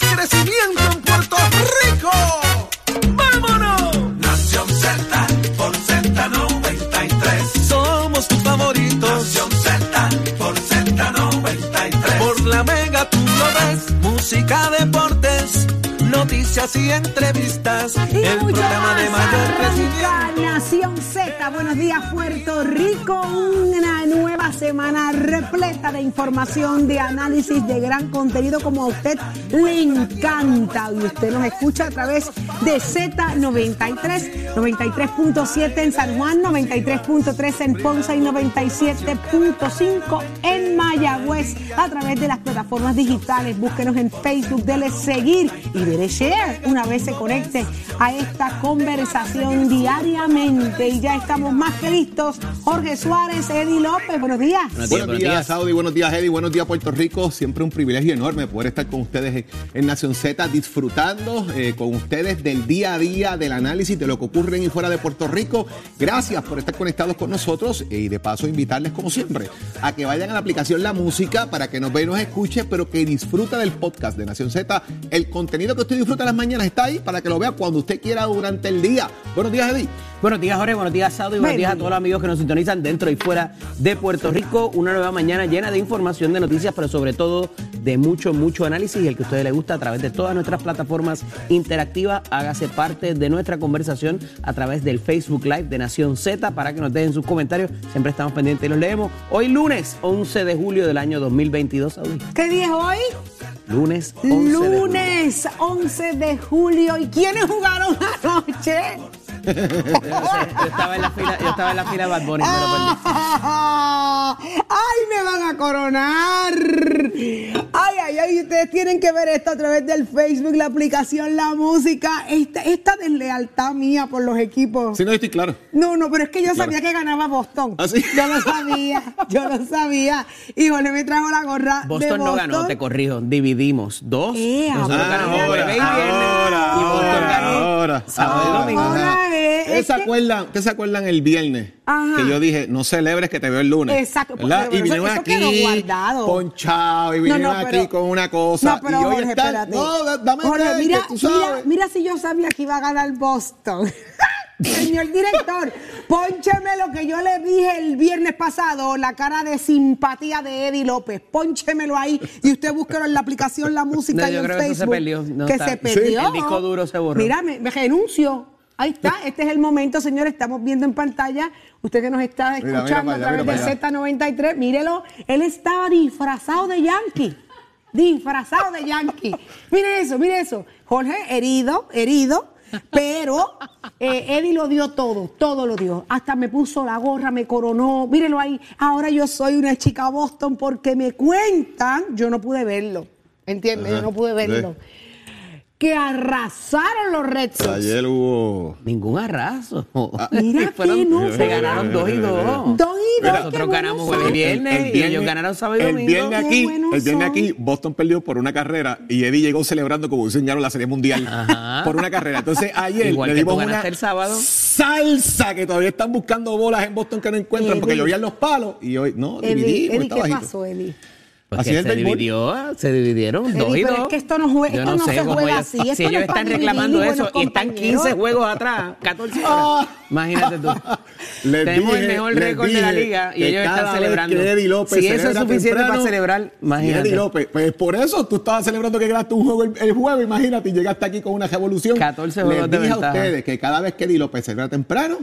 crecimiento y entrevistas. Y el mucho programa de mayor Arranca crecimiento. Nación Z, buenos días Puerto Rico, una nueva semana repleta de información, de análisis, de gran contenido como a usted le encanta y usted nos escucha a través de Z93, 93.7 en San Juan, 93.3 en Ponce y 97.5 en Mayagüez a través de las plataformas digitales. Búsquenos en Facebook, dele seguir y dele share una vez se conecte a esta conversación diariamente. Y ya estamos más que listos. Jorge Suárez, Eddie López, buenos días. Buenos días, Saudi. Buenos días, Eddie. Buenos días, Puerto Rico. Siempre un privilegio enorme poder estar con ustedes en- en Nación Z, disfrutando eh, con ustedes del día a día, del análisis de lo que ocurre en y fuera de Puerto Rico. Gracias por estar conectados con nosotros y de paso invitarles, como siempre, a que vayan a la aplicación La Música para que nos vea y nos escuche, pero que disfruta del podcast de Nación Z. El contenido que usted disfruta en las mañanas está ahí para que lo vea cuando usted quiera durante el día. Buenos días, Eddie. Buenos días, Jorge. Buenos días, Sado. Y buenos Buen días a todos los amigos que nos sintonizan dentro y fuera de Puerto Rico. Una nueva mañana llena de información, de noticias, pero sobre todo de mucho, mucho análisis. Y el que a ustedes les gusta a través de todas nuestras plataformas interactivas, hágase parte de nuestra conversación a través del Facebook Live de Nación Z para que nos dejen sus comentarios. Siempre estamos pendientes y los leemos. Hoy, lunes 11 de julio del año 2022, Saudi. ¿Qué día es hoy? Lunes 11 de julio. Lunes 11 de julio. ¿Y quiénes jugaron anoche? Yo, estaba en la fila, yo estaba en la fila de Bad Bunny, me lo perdí. ¡Ay, me van a coronar! ¡Ay, ay, ay! Ustedes tienen que ver esto a través del Facebook, la aplicación, la música. Esta, esta deslealtad mía por los equipos. Si no, estoy claro. No, no, pero es que yo sabía que ganaba Boston. ¿Ah, sí? Yo lo sabía, yo lo sabía. Y Jorge me trajo la gorra de Boston no ganó, te corrijo. Dividimos dos. Eh, Nosotros ahora, ganamos jueves y viernes. ahora, y Boston ahora, ganó ahora, sábado y ahora. domingo. Es- ¿Ustedes es se, que- acuerdan, ustedes se acuerdan el viernes? Ajá. Que yo dije, no celebres que te veo el lunes. Exacto, ¿verdad? pero y eso- vinieron eso aquí quedó guardado. ponchado y vinieron no, aquí pero- con una cosa. No, pero y hoy Jorge, están, espérate. no, da- dame Jorge, break, mira, que tú mira, sabes. mira si yo sabía que iba a ganar Boston. Señor director, póncheme lo que yo le dije el viernes pasado, la cara de simpatía de Eddie López. Pónchemelo ahí y usted búsquelo en la aplicación La Música No, y yo en creo que eso se Facebook. perdió, no que está. se Sí, perdió. el disco duro se borró. Mira, me, me renuncio. Ahí está, este es el momento, señor. Estamos viendo en pantalla, usted que nos está Mira, mira escuchando para a través mira de Z93, mírelo, él estaba disfrazado de Yankee. Disfrazado de Yankee. Mire eso, mire eso. Jorge, herido, herido, pero eh, Eddie lo dio todo, todo lo dio. Hasta me puso la gorra, me coronó. Mírelo ahí. Ahora yo soy una chica Boston porque me cuentan, yo no pude verlo. ¿Entiendes? Yo no pude verlo. Que arrasaron los Red Sox. Ayer hubo. Ningún arraso. Mira que Fueron- no se ganaron dos y dos. Dos y dos, Nosotros bueno ganamos son. jueves y viernes, y ellos ganaron sábado y el domingo. viernes Qué aquí, el viernes aquí, Boston perdió por una carrera y Eddie llegó celebrando como si la Serie Mundial Ajá. por una carrera. Entonces ayer Igual le que dimos una el sábado. salsa que todavía están buscando bolas en Boston que no encuentran porque Eddie. llovían los palos y hoy no Eddie, dividimos. Eddie, ¿qué bajito. pasó, Eddie? Porque Así es se dividió, se dividieron dos y pero dos. es que esto no jue- Yo esto no se cómo juega ellos- así, Si ellos están reclamando eso y están compañeros. 15 juegos atrás, 14 horas. Imagínate tú. Les Tenemos el mejor les récord de la liga y ellos están celebrando. que Eddie López si eso es suficiente temprano, para celebrar, imagínate. Eddie López, pues por eso tú estabas celebrando que ganaste un juego el, el jueves, imagínate, y llegaste aquí con una revolución. 14 Les juegos de dije a ustedes que cada vez que Eddie López celebra temprano,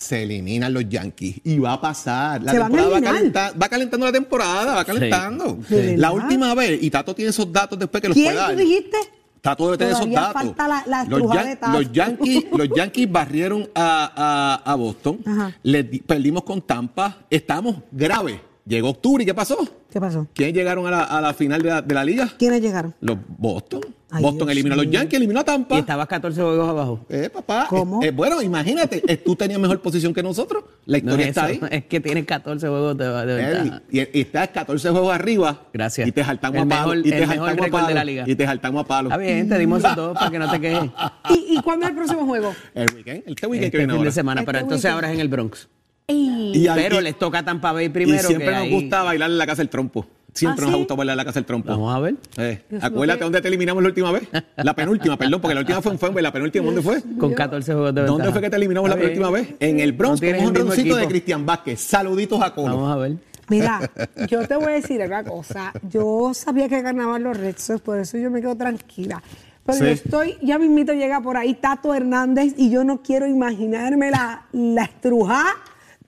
se eliminan los Yankees y va a pasar. La Se van a temporada va, calenta- va calentando la temporada, va calentando. ¿De La última vez, y Tato tiene esos datos después que los ¿Quién pueda tú dar. dijiste? Tato debe tener esos datos. falta la- la los, estrujada Yan- de Tato. los Yankees, los Yankees barrieron a, a- a Boston, Ajá. le di- perdimos con Tampa, estamos graves. Llegó octubre y ¿qué pasó? ¿Qué pasó? ¿Quiénes llegaron a la, a la final de la, de la liga? ¿Quiénes llegaron? Los Boston. Ay, Boston Dios eliminó a los. Yankees, eliminó a Tampa. Y estabas 14 juegos abajo. Eh, papá. ¿Cómo? eh, eh, bueno, imagínate, eh, tú tenías mejor posición que nosotros. La No historia es está eso, ahí. es que tienes 14 juegos de, de ventaja. y, y estás 14 juegos arriba. Gracias. Y te saltamos El a palo. mejor- y te el mejor saltamos a récord de palo, la liga. Y te saltamos a palo. Está bien, te dimos eso todo para que no te quejes. ¿Y, y cuándo es el próximo juego? El weekend, este weekend Este que viene fin ahora. de semana, pero Este entonces weekend. ahora es en el Bronx. Y, Pero y- les toca Tampa Bay y primero. siempre que nos ahí- gusta bailar en la casa del trompo. Siempre ¿Ah, nos sí? ha gustado bailar en la casa del trompo. Vamos a ver. Eh, acuérdate que- dónde te eliminamos la última vez. La penúltima, perdón, porque la última fue en Fenway. La penúltima, ¿dónde fue? Con 14 juegos de ventaja. ¿Dónde fue que te eliminamos la penúltima vez? En el Bronx, No con un roncito de. Cristian Vázquez. Saluditos a Colo. Vamos a ver. Mira, yo te voy a decir una cosa. Yo sabía que ganaban los Red Sox, por eso yo me quedo tranquila. Pero Sí. yo estoy, ya mismito llega por ahí Tato Hernández y yo no quiero imaginarme la, la estrujada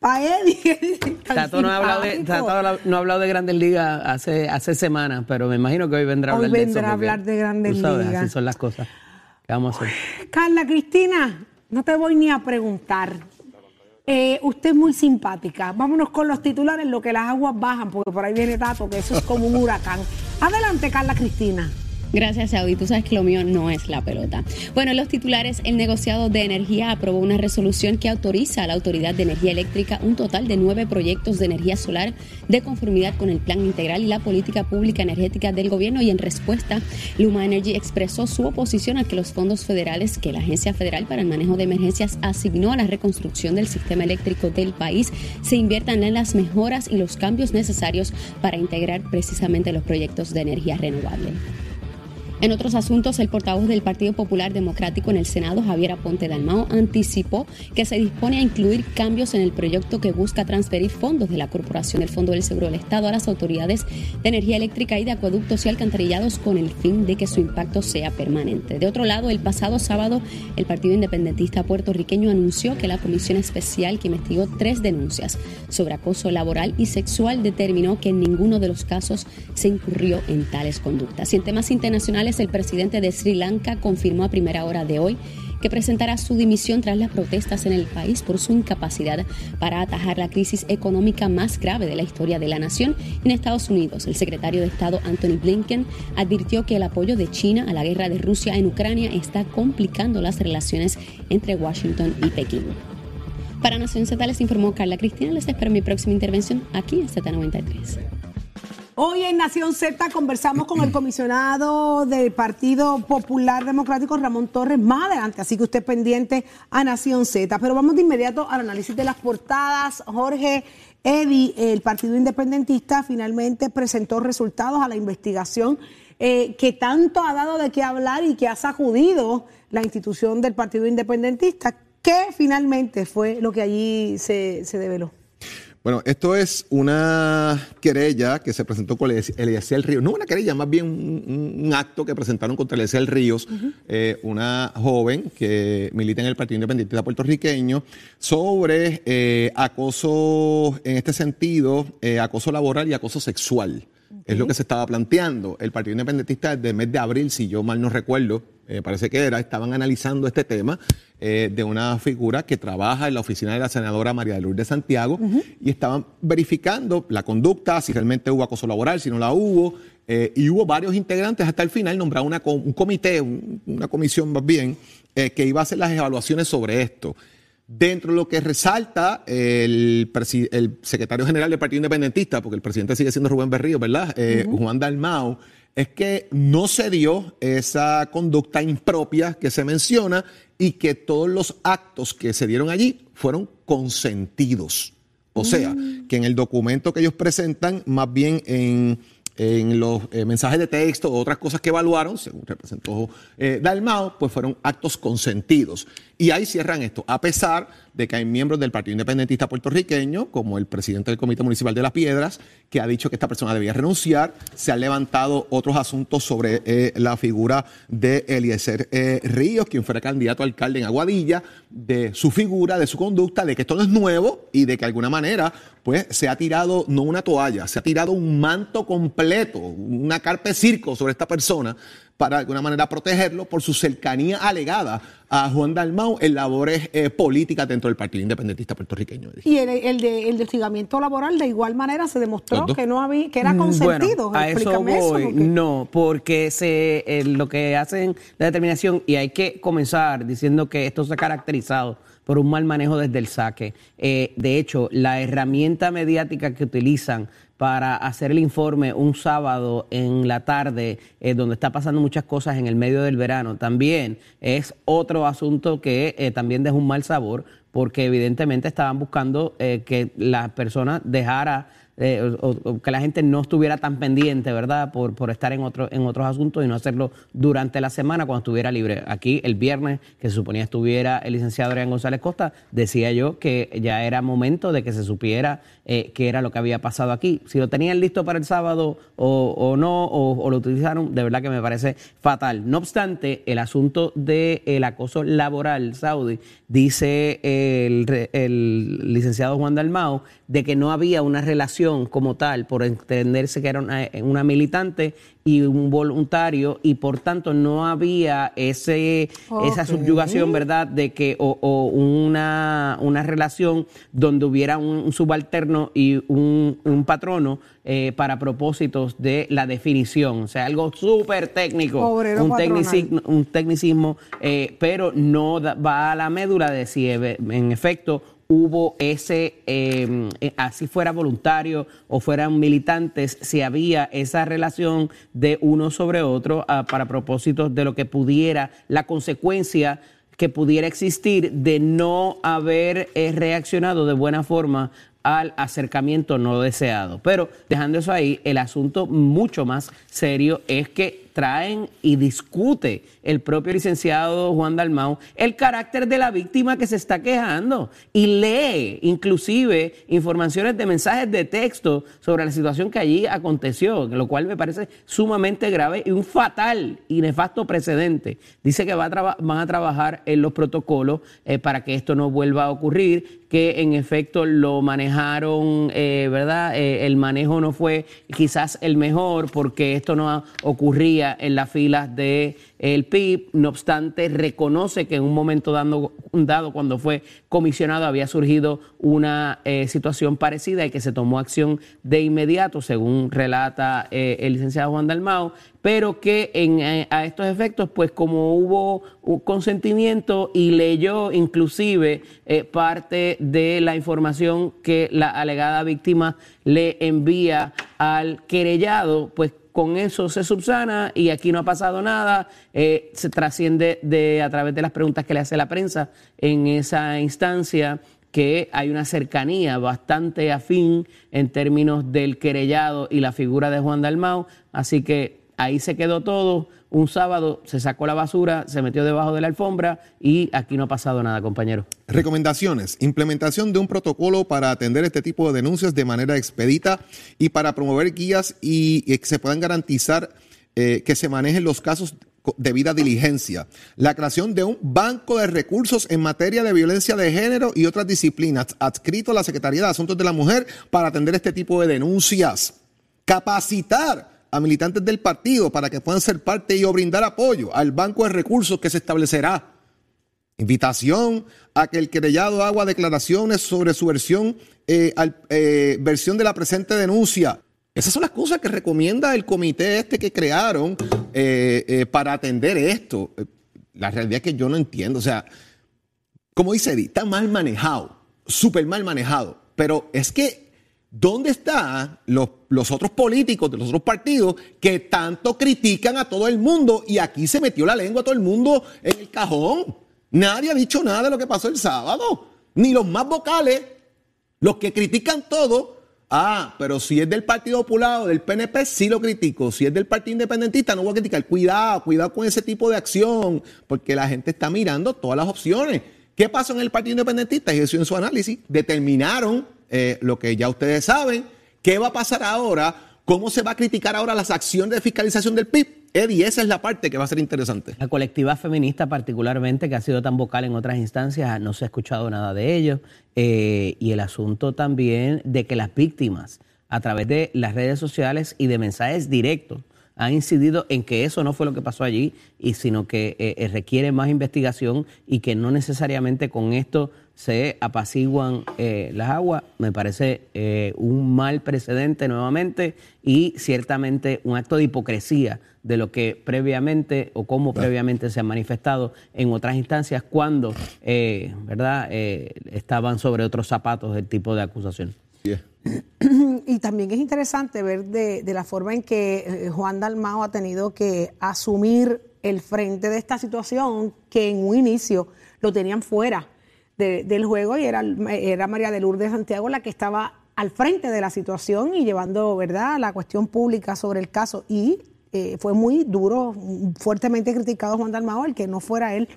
para Eddie. Tato no ha hablado de. Tato no ha hablado de Grandes Ligas hace, hace semanas, pero me imagino que hoy vendrá a Hoy hablar de eso. vendrá a hablar de Grandes Ligas. Así son las cosas. ¿Qué vamos a hacer? Carla Cristina, no te voy ni a preguntar. Eh, usted es muy simpática. Vámonos con los titulares, lo que las aguas bajan, porque por ahí viene Tato, que eso es como un huracán. Adelante, Carla Cristina. Gracias, Audi. Tú sabes que lo mío no es la pelota. Bueno, en los titulares, el negociado de energía aprobó una resolución que autoriza a la Autoridad de Energía Eléctrica un total de nueve proyectos de energía solar de conformidad con el Plan Integral y la Política Pública Energética del Gobierno. Y en respuesta, Luma Energy expresó su oposición a que los fondos federales que la Agencia Federal para el Manejo de Emergencias asignó a la reconstrucción del sistema eléctrico del país se inviertan en las mejoras y los cambios necesarios para integrar precisamente los proyectos de energía renovable. En otros asuntos, el portavoz del Partido Popular Democrático en el Senado, Javier Aponte Dalmao, anticipó que se dispone a incluir cambios en el proyecto que busca transferir fondos de la Corporación del Fondo del Seguro del Estado a las autoridades de energía eléctrica y de acueductos y alcantarillados con el fin de que su impacto sea permanente. De otro lado, el pasado sábado, el Partido Independentista puertorriqueño anunció que la Comisión Especial que investigó tres denuncias sobre acoso laboral y sexual determinó que en ninguno de los casos se incurrió en tales conductas. Y en temas internacionales, el presidente de Sri Lanka confirmó a primera hora de hoy que presentará su dimisión tras las protestas en el país por su incapacidad para atajar la crisis económica más grave de la historia de la nación. En Estados Unidos, el secretario de Estado Anthony Blinken advirtió que el apoyo de China a la guerra de Rusia en Ucrania está complicando las relaciones entre Washington y Pekín. Para Nación Z les informó Carla Cristina. Les espero mi próxima intervención aquí en Z93. Hoy en Nación Z conversamos con el comisionado del Partido Popular Democrático, Ramón Torres, más adelante, así que usted pendiente a Nación Z. Pero vamos de inmediato al análisis de las portadas. Jorge Eddy, el Partido Independentista, finalmente presentó resultados a la investigación eh, que tanto ha dado de qué hablar y que ha sacudido la institución del Partido Independentista. ¿Qué finalmente fue lo que allí se, se develó? Bueno, esto es una querella que se presentó con Eliezer Ríos. No una querella, más bien un, un acto que presentaron contra Eliezer Ríos, eh, una joven que milita en el Partido Independentista puertorriqueño, sobre eh, acoso, en este sentido, eh, acoso laboral y acoso sexual. Es lo que se estaba planteando. El Partido Independentista desde el mes de abril, si yo mal no recuerdo, eh, parece que era, estaban analizando este tema eh, de una figura que trabaja en la oficina de la senadora María de Lourdes Santiago y estaban verificando la conducta, si realmente hubo acoso laboral, si no la hubo, eh, y hubo varios integrantes hasta el final, nombraron una un comité, un- una comisión más bien, eh, que iba a hacer las evaluaciones sobre esto. Dentro de lo que resalta el, secretario general del Partido Independentista, porque el presidente sigue siendo Rubén Berrío, ¿verdad? Eh, Juan Dalmao, es que no se dio esa conducta impropia que se menciona y que todos los actos que se dieron allí fueron consentidos. O sea, que en el documento que ellos presentan, más bien en en los eh, mensajes de texto o otras cosas que evaluaron, según representó eh, Dalmao, pues fueron actos consentidos. Y ahí cierran esto, a pesar de que hay miembros del Partido Independentista puertorriqueño, como el presidente del Comité Municipal de Las Piedras, que ha dicho que esta persona debía renunciar. Se han levantado otros asuntos sobre eh, la figura de Eliezer eh, Ríos, quien fuera candidato a alcalde en Aguadilla, de su figura, de su conducta, de que esto no es nuevo y de que de alguna manera pues se ha tirado no una toalla, se ha tirado un manto completo, una carpe circo sobre esta persona para de alguna manera protegerlo por su cercanía alegada a Juan Dalmau en labores eh, políticas dentro del Partido Independentista puertorriqueño. Y el, el de el de hostigamiento laboral de igual manera se demostró que no había que era consentido. Bueno, a eso voy. No, porque se eh, lo que hacen la determinación y hay que comenzar diciendo que esto se ha caracterizado por un mal manejo desde el saque. Eh, de hecho, la herramienta mediática que utilizan para hacer el informe un sábado en la tarde, eh, donde está pasando muchas cosas en el medio del verano, también es otro asunto que eh, también deja un mal sabor, porque evidentemente estaban buscando que la persona dejara eh, que la gente no estuviera tan pendiente, ¿verdad? Por, por estar en, otro, en otros asuntos y no hacerlo durante la semana cuando estuviera libre. Aquí el viernes, que se suponía estuviera el licenciado Adrián González Costa, decía yo que ya era momento de que se supiera eh, qué era lo que había pasado aquí. Si lo tenían listo para el sábado o, no, o, lo utilizaron, de verdad que me parece fatal. No obstante, el asunto del acoso laboral saudí, dice el, el licenciado Juan Dalmao, de que no había una relación como tal, por entenderse que era una, militante y un voluntario, y por tanto no había ese, esa subyugación, ¿verdad?, de que, o, una, una, relación donde hubiera un, subalterno y un, patrono eh, para propósitos de la definición. O sea, algo súper técnico, un, tecnicismo, un tecnicismo eh, pero no va a la médula de si en efecto hubo ese, em, eh, así fuera voluntario o fueran militantes, si había esa relación de uno sobre otro ah, para propósitos de lo que pudiera, la consecuencia que pudiera existir de no haber eh, reaccionado de buena forma al acercamiento no deseado. Pero dejando eso ahí, el asunto mucho más serio es que traen y discute el propio licenciado Juan Dalmau el carácter de la víctima que se está quejando y lee inclusive informaciones de mensajes de texto sobre la situación que allí aconteció, lo cual me parece sumamente grave y un fatal y nefasto precedente. Dice que va a van a trabajar en los protocolos eh, para que esto no vuelva a ocurrir, que en efecto lo manejaron, eh, ¿verdad? Eh, el manejo no fue quizás el mejor porque esto no ocurría en las filas del el PIB, no obstante reconoce que en un momento dado, dado cuando fue comisionado había surgido una eh, situación parecida y que se tomó acción de inmediato, según relata eh, el licenciado Juan Dalmao, pero que eh, a estos efectos, pues como hubo un consentimiento y leyó inclusive parte de la información que la alegada víctima le envía al querellado, pues con eso se subsana y aquí no ha pasado nada, eh, se trasciende de, a través de las preguntas que le hace la prensa en esa instancia que hay una cercanía bastante afín en términos del querellado y la figura de Juan Dalmau, así que ahí se quedó todo un sábado se sacó la basura, se metió debajo de la alfombra y aquí no ha pasado nada, compañero. Recomendaciones. Implementación de un protocolo para atender este tipo de denuncias de manera expedita y para promover guías y, que se puedan garantizar eh, que se manejen los casos de vida diligencia. La creación de un banco de recursos en materia de violencia de género y otras disciplinas adscrito a la Secretaría de Asuntos de la Mujer para atender este tipo de denuncias. Capacitar a militantes del partido para que puedan ser parte y o brindar apoyo al banco de recursos que se establecerá. Invitación a que el querellado haga declaraciones sobre su versión, eh, eh, versión de la presente denuncia. Esas son las cosas que recomienda el comité este que crearon eh, para atender esto. La realidad es que yo no entiendo. O sea, como dice Eddie, está mal manejado, súper mal manejado. Pero es que ¿Dónde están los, los, otros políticos de los otros partidos que tanto critican a todo el mundo? Y aquí se metió la lengua a todo el mundo en el cajón. Nadie ha dicho nada de lo que pasó el sábado. Ni los más vocales, los que critican todo, Ah, pero si es del Partido Popular o del PNP, sí lo critico. Si es del Partido Independentista, no voy a criticar. Cuidado, cuidado con ese tipo de acción, porque la gente está mirando todas las opciones. ¿Qué pasó en el Partido Independentista? Y eso en su análisis determinaron eh, lo que ya ustedes saben. ¿Qué va a pasar ahora? ¿Cómo se va a criticar ahora las acciones de fiscalización del PIB? Eddie, esa es la parte que va a ser interesante. La colectiva feminista particularmente, que ha sido tan vocal en otras instancias, no se ha escuchado nada de ellos. Eh, y el asunto también de que las víctimas, a través de las redes sociales y de mensajes directos, han incidido en que eso no fue lo que pasó allí, y sino que eh, requiere más investigación y que no necesariamente con esto se apaciguan eh, las aguas. Me parece eh, un mal precedente nuevamente y ciertamente un acto de hipocresía de lo que previamente o como previamente se ha manifestado en otras instancias cuando, eh, ¿verdad?, estaban sobre otros zapatos el tipo de acusación. Y también es interesante ver de, de la forma en que Juan Dalmao ha tenido que asumir el frente de esta situación que en un inicio lo tenían fuera del juego y era, era María de Lourdes Santiago la que estaba al frente de la situación y llevando verdad la cuestión pública sobre el caso y eh, fue muy duro, fuertemente criticado Juan Dalmao el que no fuera él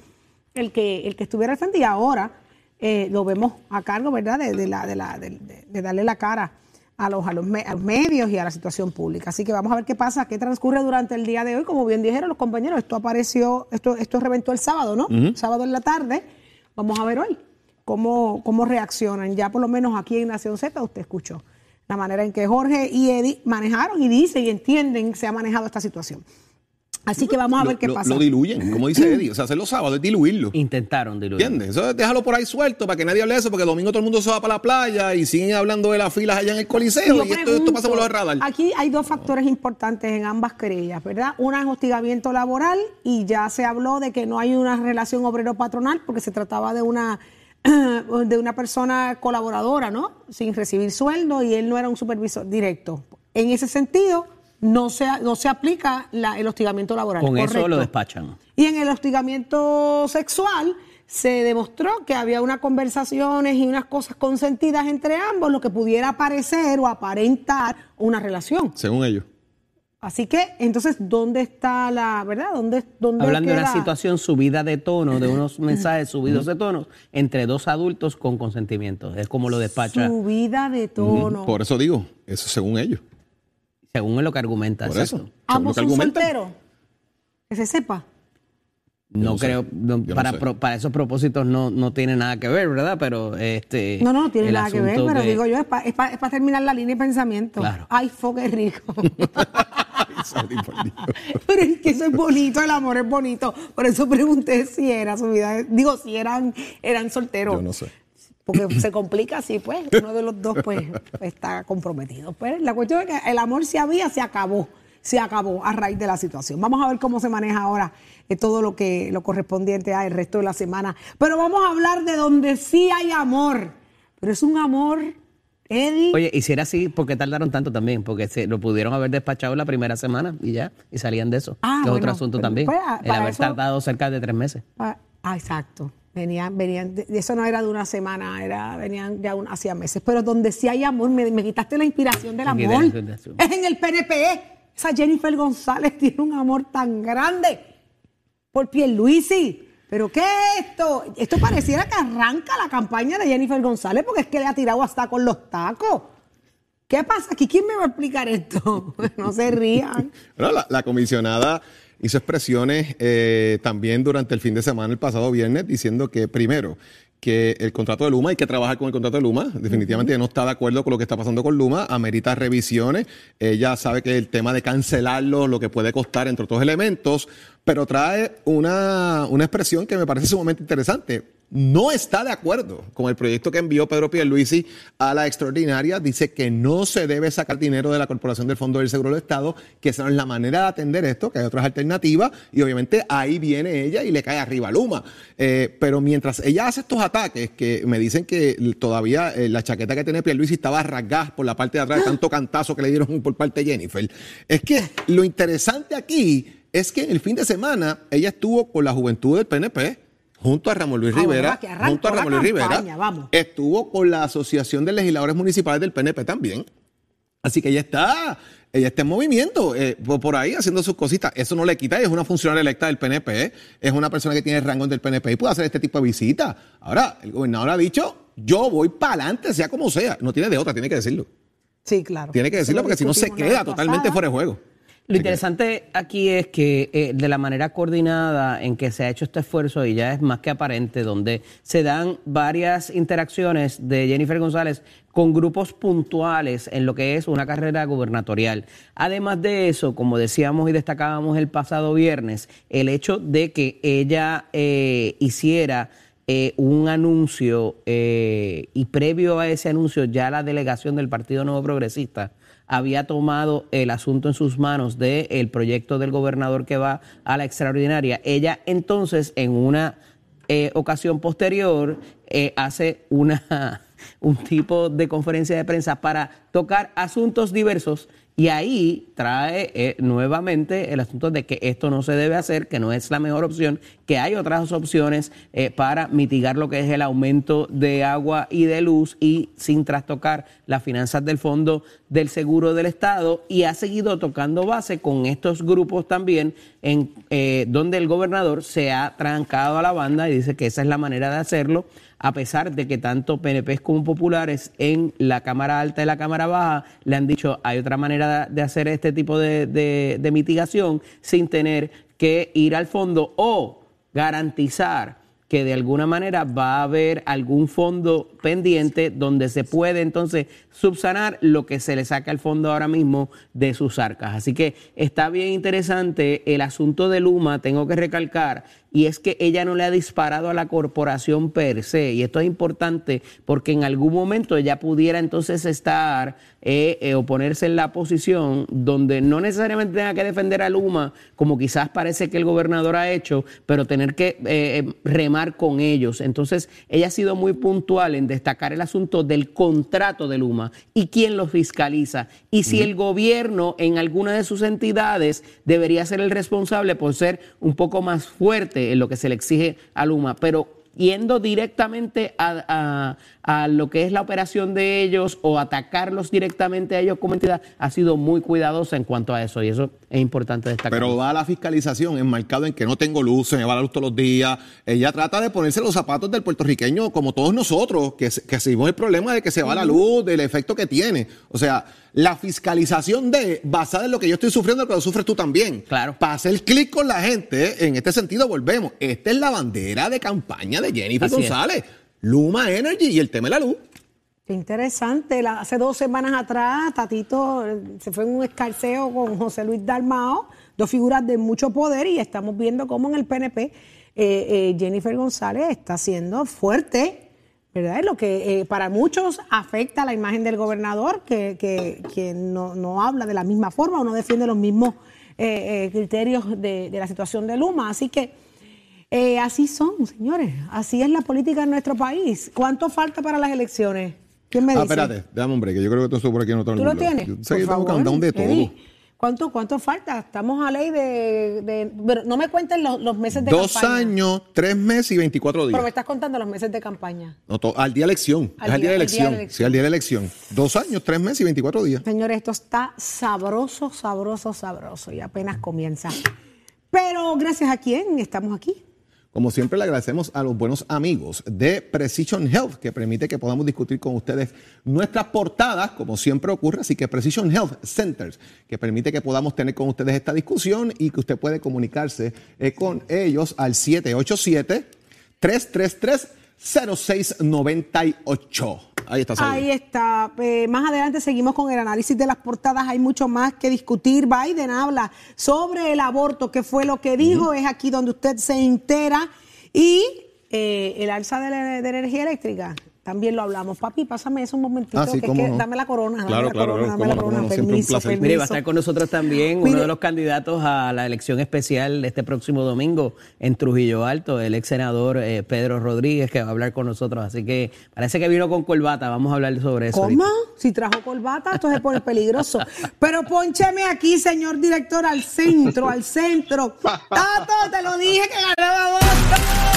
el que el que estuviera al frente y ahora eh, lo vemos a cargo verdad de, la, de, la, de, darle la cara a los, a los, medios y a la situación pública. Así que vamos a ver qué pasa, qué transcurre durante el día de hoy. Como bien dijeron los compañeros, esto apareció, esto, esto reventó el sábado, ¿no? Sábado en la tarde. Vamos a ver hoy cómo, cómo reaccionan. Ya por lo menos aquí en Nación Z usted escuchó la manera en que Jorge y Eddie manejaron y dicen y entienden que se ha manejado esta situación. Así que vamos a ver qué pasa. Lo diluyen, como dice Eddie. O sea, hacerlo sábado es diluirlo. Intentaron diluirlo. ¿Entiendes? Eso déjalo por ahí suelto para que nadie hable de eso, porque el domingo todo el mundo se va para la playa y siguen hablando de las filas allá en el Coliseo y, esto, pasa por los radar. Aquí hay dos factores importantes en ambas querellas, ¿verdad? Una es hostigamiento laboral y ya se habló de que no hay una relación obrero-patronal porque se trataba de una de una persona colaboradora, ¿no? Sin recibir sueldo y él no era un supervisor directo. En ese sentido, no se, no se aplica el hostigamiento laboral. Con eso lo despachan. Y en el hostigamiento sexual se demostró que había unas conversaciones y unas cosas consentidas entre ambos, lo que pudiera parecer o aparentar una relación. Según ellos. Así que, entonces, ¿dónde está la verdad? ¿Dónde, dónde Hablando de una situación subida de tono, de unos mensajes subidos de tono entre dos adultos con consentimiento. Es como lo despacha. Subida de tono. Por eso digo, eso según ellos. Según lo que argumenta. Por eso. Ambos son solteros. Que se sepa. No, creo, para, para esos propósitos no, no tiene nada que ver, ¿verdad? Pero este. No, no, tiene nada que ver, pero digo yo, es para es terminar la línea de pensamiento. Claro. Ay, fo, qué rico. Pero es que eso es bonito, el amor es bonito. Por eso pregunté si era su vida. Digo, si eran, eran solteros. Yo no sé. Porque se complica así, pues. Uno de los dos, pues, está comprometido. Pues la cuestión es que el amor si había, se acabó. Se acabó a raíz de la situación. Vamos a ver cómo se maneja ahora eh, todo lo que lo correspondiente al resto de la semana. Pero vamos a hablar de donde sí hay amor. Pero es un amor Eddie. Oye, y si era así, ¿por qué tardaron tanto también? Porque se lo pudieron haber despachado la primera semana y ya, y salían de eso. Ah, que es otro asunto también. Pues, el haber tardado cerca de tres meses. ah, exacto. Venían, venían, eso no era de una semana, era, venían ya un, hacía meses. Pero donde sí hay amor, me, quitaste la inspiración del amor. Es en el PNP. Esa Jennifer González tiene un amor tan grande por Pierluisi. ¿Pero qué es esto? Esto pareciera que arranca la campaña de Jennifer González porque es que le ha tirado hasta con los tacos. ¿Qué pasa aquí? ¿Quién me va a explicar esto? no se rían. la, comisionada hizo expresiones eh, también durante el fin de semana, el pasado viernes, diciendo que primero, que el contrato de Luma, hay que trabajar con el contrato de Luma. Definitivamente no está de acuerdo con lo que está pasando con Luma, amerita revisiones. Ella sabe que el tema de cancelarlo, lo que puede costar, entre otros elementos, pero trae una, una expresión que me parece sumamente interesante no está de acuerdo con el proyecto que envió Pedro Pierluisi a la extraordinaria. Dice que no se debe sacar dinero de la Corporación del Fondo del Seguro del Estado, que esa no es la manera de atender esto, que hay otras alternativas, y obviamente ahí viene ella y le cae arriba a Luma. Eh, pero mientras ella hace estos ataques, que me dicen que todavía eh, la chaqueta que tiene Pierluisi estaba rasgada por la parte de atrás de tanto cantazo que le dieron por parte de Jennifer, es que lo interesante aquí es que el fin de semana ella estuvo con la juventud del PNP, junto a Ramón Luis ah, Rivera, junto a Ramón Luis Rivera, estuvo con la Asociación de Legisladores Municipales del PNP también. Así que ella está, ella está en movimiento, eh, por, ahí haciendo sus cositas. Eso no le quita, ella es una funcionaria electa del PNP, es una persona que tiene rango del PNP y puede hacer este tipo de visitas. Ahora, el gobernador ha dicho, yo voy para adelante, sea como sea. No tiene de otra, tiene que decirlo. Sí, claro. Tiene que decirlo lo porque si no se queda totalmente fuera de juego. Lo interesante aquí es que eh, de la manera coordinada en que se ha hecho este esfuerzo, y ya es más que aparente, donde se dan varias interacciones de Jennifer González con grupos puntuales en lo que es una carrera gubernatorial. Además de eso, como decíamos y destacábamos el pasado viernes, el hecho de que ella eh, hiciera eh, un anuncio eh, y previo a ese anuncio ya la delegación del Partido Nuevo Progresista había tomado el asunto en sus manos del proyecto del gobernador que va a la extraordinaria. Ella entonces en una eh, ocasión posterior eh, hace una, un tipo de conferencia de prensa para tocar asuntos diversos y ahí trae eh, nuevamente el asunto de que esto no se debe hacer, que no es la mejor opción, que hay otras opciones eh, para mitigar lo que es el aumento de agua y de luz y sin trastocar las finanzas del Fondo del Seguro del Estado. Y ha seguido tocando base con estos grupos también en eh, donde el gobernador se ha trancado a la banda y dice que esa es la manera de hacerlo a pesar de que tanto PNP como populares en la Cámara Alta y la Cámara Baja le han dicho hay otra manera de hacer este tipo de, de- de mitigación sin tener que ir al fondo o garantizar que de alguna manera va a haber algún fondo pendiente donde se puede entonces subsanar lo que se le saca al fondo ahora mismo de sus arcas. Así que está bien interesante el asunto de Luma, tengo que recalcar, y es que ella no le ha disparado a la corporación per se, y esto es importante porque en algún momento ella pudiera entonces estar eh, eh, o ponerse en la posición donde no necesariamente tenga que defender a Luma, como quizás parece que el gobernador ha hecho, pero tener que eh, remar con ellos. Entonces, ella ha sido muy puntual en destacar el asunto del contrato de Luma y quién lo fiscaliza. Y si el gobierno en alguna de sus entidades debería ser el responsable por ser un poco más fuerte en lo que se le exige a Luma, pero yendo directamente a, a- lo que es la operación de ellos o atacarlos directamente a ellos como entidad, ha sido muy cuidadosa en cuanto a eso y eso es importante destacar. Pero va a la fiscalización enmarcado en que no tengo luz, se me va la luz todos los días. Ella trata de ponerse los zapatos del puertorriqueño como todos nosotros, que, que seguimos el problema de que se va la luz, del efecto que tiene. O sea, la fiscalización de basada en lo que yo estoy sufriendo, pero lo sufres tú también. Claro. Para hacer clic con la gente, en este sentido volvemos. Esta es la bandera de campaña de Jennifer Así es. Luma Energy y el tema de la luz. Qué interesante. Hace dos semanas atrás, Tatito eh, se fue en un escarceo con José Luis Dalmao, dos figuras de mucho poder, y estamos viendo cómo en el PNP eh, eh, Jennifer González está siendo fuerte, ¿verdad? Lo que eh, para muchos afecta la imagen del gobernador, que, que- que no, no habla de la misma forma o no defiende los mismos criterios de, de la situación de Luma. Así que. Eh, así son, señores. Así es la política en nuestro país. ¿Cuánto falta para las elecciones? ¿Quién me Ah, dice? espérate, déjame un break, que yo creo que tú estás por aquí en otro ¿Tú lo lugar. tienes? Yo Por sé que favor, countdown de todo. ¿Cuánto, ¿Cuánto falta? Estamos a ley de... de- pero no me cuenten los, los meses de Dos campaña. años, tres meses y 24 días. Pero me estás contando los meses de campaña. No, to- al día de elección. Al es al día, de al día de elección. elección. Sí, al día de elección. Dos años, tres meses y 24 días. Señores, esto está sabroso, sabroso, sabroso y apenas comienza. Pero gracias a quién estamos aquí. Como siempre, le agradecemos a los buenos amigos de Precision Health, que permite que podamos discutir con ustedes nuestras portadas, como siempre ocurre. Así que Precision Health Centers, que permite que podamos tener con ustedes esta discusión y que usted puede comunicarse eh, con ellos al 787-333-0698. Ahí está, Saudi. Ahí está. Eh, más adelante seguimos con el análisis de las portadas. Hay mucho más que discutir. Biden habla sobre el aborto, que fue lo que dijo. Es aquí donde usted se entera. Y eh, el alza de, la- de energía eléctrica. También lo hablamos. Papi, pásame eso un momentito. Ah, sí, que, cómo que- no. dame la corona. dame Claro, la claro, corona, dame la corona. no, Permiso, placer. Mire, va a permiso. estar con nosotros también Mire. uno de los candidatos a la elección especial de este próximo domingo en Trujillo Alto, el ex senador eh, Pedro Rodríguez, que va a hablar con nosotros. Así que parece que vino con corbata. Vamos a hablar sobre eso. ¿Cómo? ahorita. Si trajo corbata, esto se pone peligroso. Pero poncheme aquí, señor director, al centro, al centro. Tato, te lo dije que ganaba voto.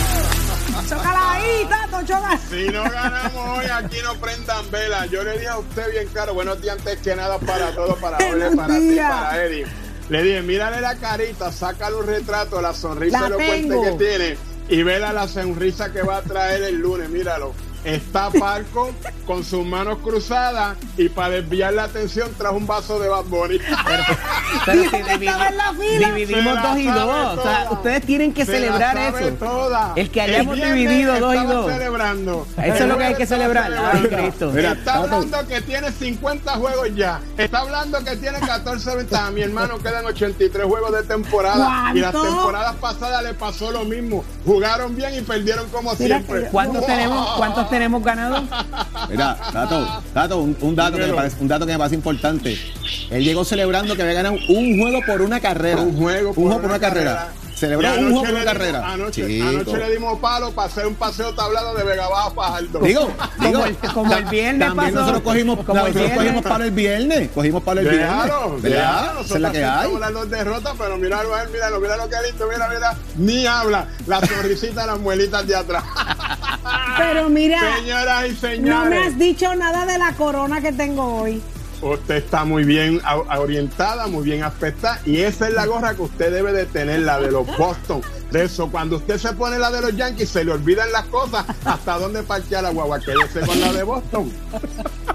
Chócala ahí, Tato, chócala. Si no ganamos hoy, aquí no prendan vela. Yo le dije a usted bien claro, buenos días antes que nada para todos, para Jorge, para ti, para Eddie. Le dije, mírale la carita, sácale un retrato, la sonrisa La elocuente tengo. que tiene y vela la sonrisa que va a traer el lunes, míralo. Está parco con sus manos cruzadas y para desviar la atención trajo un vaso de Bad Bunny. Pero Dijo si que estaba en la fila. dividimos la dos y dos. O sea, toda. ustedes tienen que Se celebrar la sabe eso. toda. El que hayamos dividido dos y dos. celebrando. Eso es lo que hay que celebrar. Ay, celebrando. Cristo. Mira, está hablando que tiene 50 juegos ya. Está hablando que tiene 14 ventajas. Mi hermano quedan 83 juegos de temporada. Y las temporadas pasadas le pasó lo mismo. Jugaron bien y perdieron como Mira siempre. que- ¿Cuántos tenemos, ¿Cuántos tenemos ganados? Mira, Tato, Tato, un, un dato que me parece, un dato que me parece importante. Él llegó celebrando que había ganado un juego por una carrera. Un juego un juego por una carrera. Celebró Y un juego por una dimos- carrera. Anoche, le dimos palo para hacer un paseo tablado de Vega Baja Fajardo. Digo, digo, el- como el viernes también pasó. nosotros cogimos, Como el nosotros viernes. cogimos para el viernes, cogimos para el viernes. ¿verdad? déjalo. Esa es la que hay. Las dos derrotas, pero míralo a él, míralo, mira lo que listo, mira, mira, ni habla. La sonrisita de las muelitas de atrás. Pero mira, Señoras y señores. no me has dicho nada de la corona que tengo hoy. Usted está muy bien orientada, muy bien aspectada y esa es la gorra que usted debe de tener, la de los Boston. De eso, cuando usted se pone la de los Yankees, se le olvidan las cosas hasta dónde parquear la guagua. Quédese con la de Boston.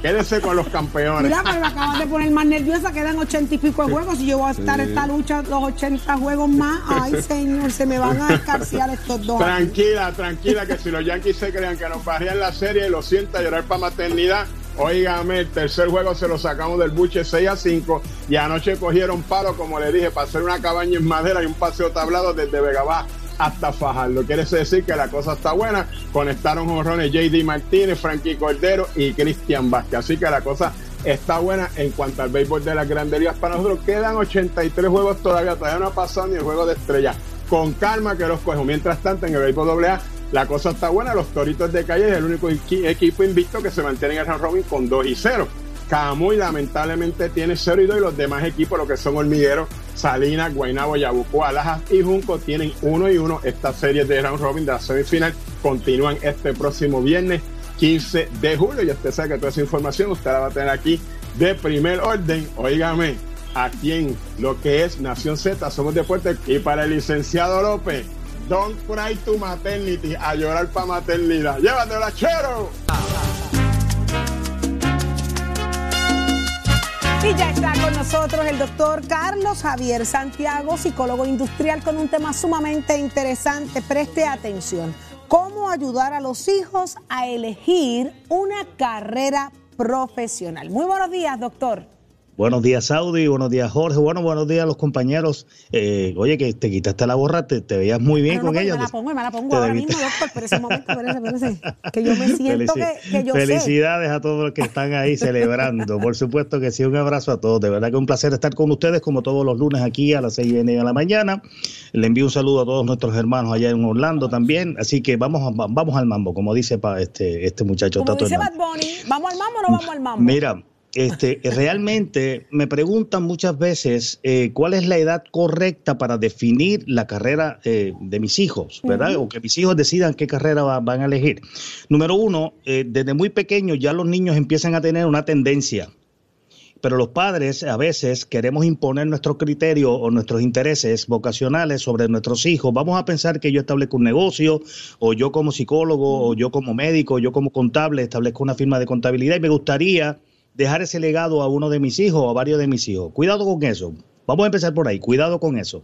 Quédese con los campeones. Mira, pero me acabas de poner más nerviosa, quedan ochenta y pico de juegos y yo voy a estar esta lucha los 80 juegos más. Ay, señor, se me van a escarciar estos dos. Tranquila, tranquila, que si los Yankees se crean que nos bajían la serie y lo sienta llorar para maternidad, óigame, el tercer juego se lo sacamos del buche 6 a 5 y anoche cogieron palo, como le dije, para hacer una cabaña en madera y un paseo tablado desde Vega Baja hasta Fajardo. Quiere decir que la cosa está buena. Conectaron jonrones JD Martínez, Frankie Cordero y Cristian Vázquez. Así que la cosa está buena en cuanto al béisbol de las grandes ligas. Para nosotros quedan 83 juegos todavía, todavía no ha pasado ni el juego de estrella. Con calma que los cojo. Mientras tanto, en el béisbol AA, la cosa está buena. Los Toritos de Calle es el único equi- equipo invicto que se mantiene en el round robin con 2 y 0. Camuy lamentablemente tiene 0 y 2 y los demás equipos, lo que son Hormigueros, Salinas, Guaynabo, Yabucoa, Lajas y Junco, tienen 1 y 1. Estas series de round robin de la semifinal continúan este próximo viernes 15 de julio. Y usted sabe que toda esa información usted la va a tener aquí de primer orden. Óigame, aquí en lo que es Nación Z, somos deportes. Y para el licenciado López, don't cry to maternity, a llorar para maternidad. Llévatela, chero. Y ya está con nosotros el doctor Carlos Javier Santiago, psicólogo industrial, con un tema sumamente interesante. Preste atención. ¿Cómo ayudar a los hijos a elegir una carrera profesional? Muy buenos días, doctor. Buenos días, Saudi. Buenos días, Jorge. Bueno, buenos días a los compañeros. Eh, oye, que te quitaste la gorra, te, te veías muy bien Pero no, con porque ella. me la pongo me la pongo ahora mismo, doctor. Pero ese momento, espérese, espérese, que yo me siento que, Felici- que yo sé. Felicidades a todos los que están ahí celebrando. Por supuesto que sí, un abrazo a todos. De verdad que un placer estar con ustedes como todos los lunes aquí a las seis y media de la mañana. Le envío un saludo a todos nuestros hermanos allá en Orlando también. Así que vamos, vamos al mambo, como dice pa- este, este muchacho Como Tato dice. Bad Bunny, ¿vamos al mambo o no vamos al mambo? Mira, este, realmente me preguntan muchas veces eh, cuál es la edad correcta para definir la carrera eh, de mis hijos, ¿verdad? O que mis hijos decidan qué carrera va- van a elegir. Número uno, eh, desde muy pequeños ya los niños empiezan a tener una tendencia. Pero los padres a veces queremos imponer nuestro criterio o nuestros intereses vocacionales sobre nuestros hijos. Vamos a pensar que yo establezco un negocio, o yo como psicólogo, o yo como médico, o yo como contable establezco una firma de contabilidad y me gustaría dejar ese legado a uno de mis hijos o a varios de mis hijos. Cuidado con eso. Vamos a empezar por ahí, cuidado con eso.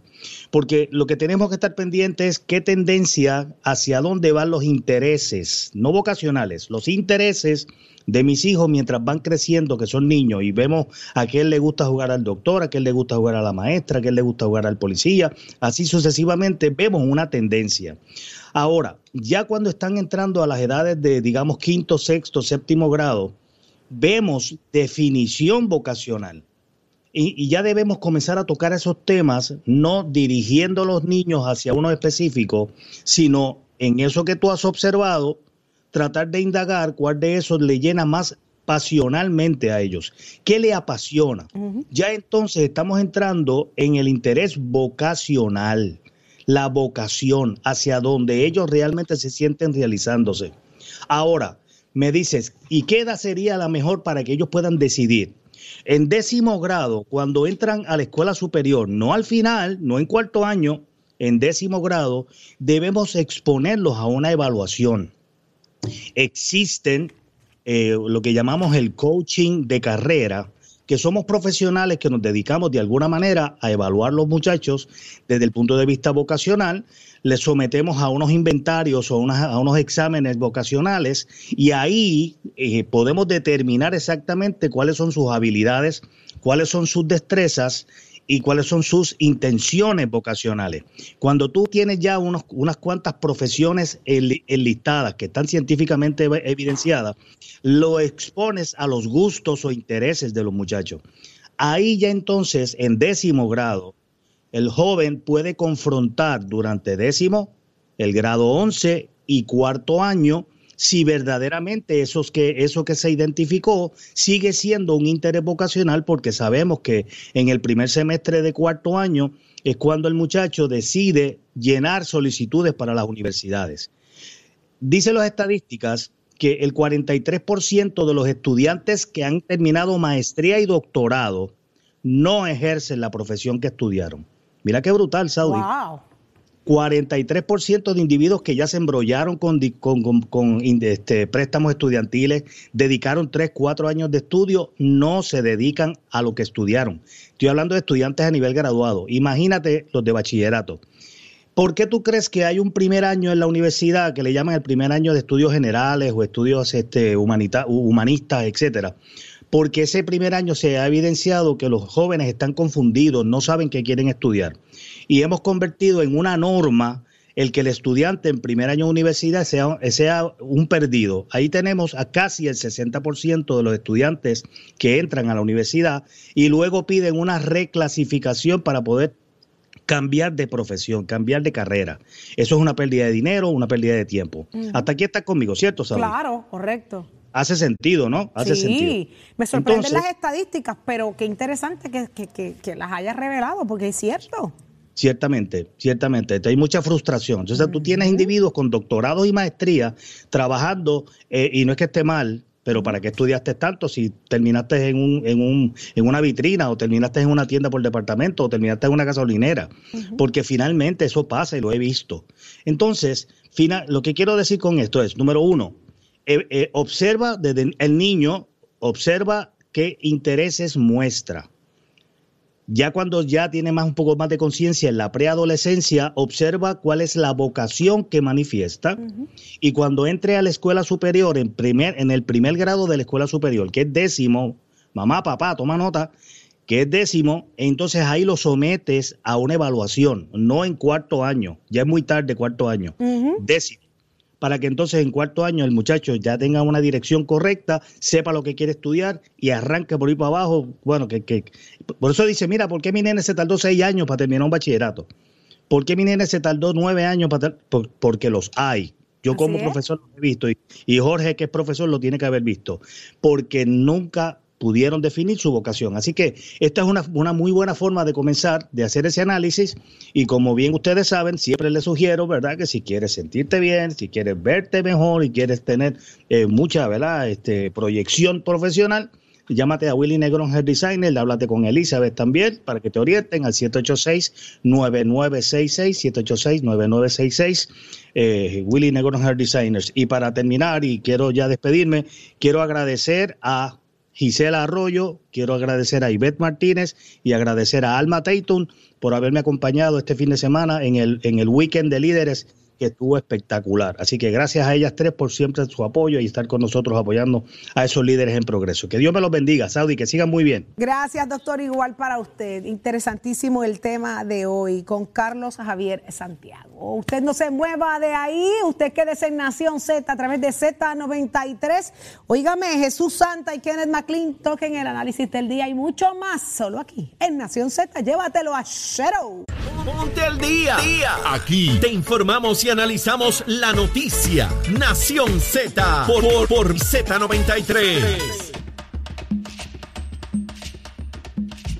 Porque lo que tenemos que estar pendientes es qué tendencia, hacia dónde van los intereses, no vocacionales, los intereses de mis hijos mientras van creciendo, que son niños, y vemos a quién le gusta jugar al doctor, a quién le gusta jugar a la maestra, a quién le gusta jugar al policía, así sucesivamente vemos una tendencia. Ahora, ya cuando están entrando a las edades de, digamos, quinto, sexto, séptimo grado, vemos definición vocacional. Y, y ya debemos comenzar a tocar esos temas, no dirigiendo a los niños hacia uno específico, sino en eso que tú has observado, tratar de indagar cuál de esos le llena más pasionalmente a ellos. ¿Qué le apasiona? Ya entonces estamos entrando en el interés vocacional. la vocación, hacia donde ellos realmente se sienten realizándose. Ahora, me dices, ¿y qué edad sería la mejor para que ellos puedan decidir? En décimo grado, cuando entran a la escuela superior, no al final, no en cuarto año, en décimo grado, debemos exponerlos a una evaluación. Existen eh, lo que llamamos el coaching de carrera, que somos profesionales que nos dedicamos de alguna manera a evaluar los muchachos desde el punto de vista vocacional, les sometemos a unos inventarios o a unos exámenes vocacionales y ahí eh, podemos determinar exactamente cuáles son sus habilidades, cuáles son sus destrezas y cuáles son sus intenciones vocacionales. Cuando tú tienes ya unas cuantas profesiones enlistadas que están científicamente evidenciadas, lo expones a los gustos o intereses de los muchachos. Ahí ya entonces, en décimo grado, el joven puede confrontar durante décimo, el grado 11 y cuarto año si verdaderamente que, eso que se identificó sigue siendo un interés vocacional porque sabemos que en el primer semestre de cuarto año es cuando el muchacho decide llenar solicitudes para las universidades. Dicen las estadísticas que el 43% de los estudiantes que han terminado maestría y doctorado no ejercen la profesión que estudiaron. Mira qué brutal, Saudi. Wow. 43% de individuos que ya se embrollaron con, este, préstamos estudiantiles, dedicaron 3, 4 años de estudio, no se dedican a lo que estudiaron. Estoy hablando de estudiantes a nivel graduado. Imagínate los de bachillerato. ¿Por qué tú crees que hay un primer año en la universidad que le llaman el primer año de estudios generales o estudios este, humanistas, etcétera? Porque ese primer año se ha evidenciado que los jóvenes están confundidos, no saben qué quieren estudiar. Y hemos convertido en una norma el que el estudiante en primer año de universidad sea, sea, un perdido. Ahí tenemos a casi el 60% de los estudiantes que entran a la universidad y luego piden una reclasificación para poder cambiar de profesión, cambiar de carrera. Eso es una pérdida de dinero, una pérdida de tiempo. Hasta aquí está conmigo, ¿cierto, Saúl? Claro, correcto. Hace sentido, ¿no? Hace sí, sentido. me sorprenden las estadísticas, pero qué interesante que, las hayas revelado, porque es cierto. Ciertamente, ciertamente. Hay mucha frustración. Entonces, tú tienes individuos con doctorados y maestría trabajando, eh, y no es que esté mal, pero ¿para qué estudiaste tanto si terminaste en, un, en, un, en una vitrina o terminaste en una tienda por departamento o terminaste en una gasolinera? Porque finalmente eso pasa y lo he visto. Entonces, final, lo que quiero decir con esto es, número uno, eh, eh, observa desde el niño, observa qué intereses muestra. Ya cuando ya tiene más un poco más de conciencia en la preadolescencia, observa cuál es la vocación que manifiesta. Y cuando entre a la escuela superior en primer en el primer grado de la escuela superior, que es décimo, mamá, papá, toma nota, que es décimo, entonces ahí lo sometes a una evaluación, no en cuarto año, ya es muy tarde cuarto año, décimo para que entonces en cuarto año el muchacho ya tenga una dirección correcta, sepa lo que quiere estudiar y arranque por ir para abajo. Bueno, que, que por eso dice, mira, ¿por qué mi nene se tardó seis años para terminar un bachillerato? ¿Por qué mi nene se tardó nueve años para porque los hay. Yo como profesor lo he visto y, y Jorge, que es profesor, lo tiene que haber visto. Porque nunca pudieron definir su vocación. Así que esta es una, una, muy buena forma de comenzar, de hacer ese análisis y como bien ustedes saben, siempre les sugiero, ¿verdad? Que si quieres sentirte bien, si quieres verte mejor y quieres tener eh, mucha, ¿verdad? Este, proyección profesional, llámate a Willy Negron Hair Designer, háblate con Elizabeth también para que te orienten al 786-9966, 786-9966, eh, Willy Negron Hair Designers. Y para terminar, y quiero ya despedirme, quiero agradecer a Gisela Arroyo, quiero agradecer a Ivette Martínez y agradecer a Alma Tayton por haberme acompañado este fin de semana en el, en el weekend de líderes que estuvo espectacular. Así que gracias a ellas tres por siempre su apoyo y estar con nosotros apoyando a esos líderes en progreso. Que Dios me los bendiga, Saudi, que sigan muy bien. Gracias, doctor. Igual para usted. Interesantísimo el tema de hoy con Carlos Javier Santiago. Usted no se mueva de ahí, usted quédese en Nación Z a través de Z93. Óigame, Jesús Santa y Kenneth McLean toquen el análisis del día y mucho más solo aquí en Nación Z. Llévatelo a Shadow. Ponte al día. día. Aquí te informamos y analizamos la noticia. Nación Z por, por, Z93.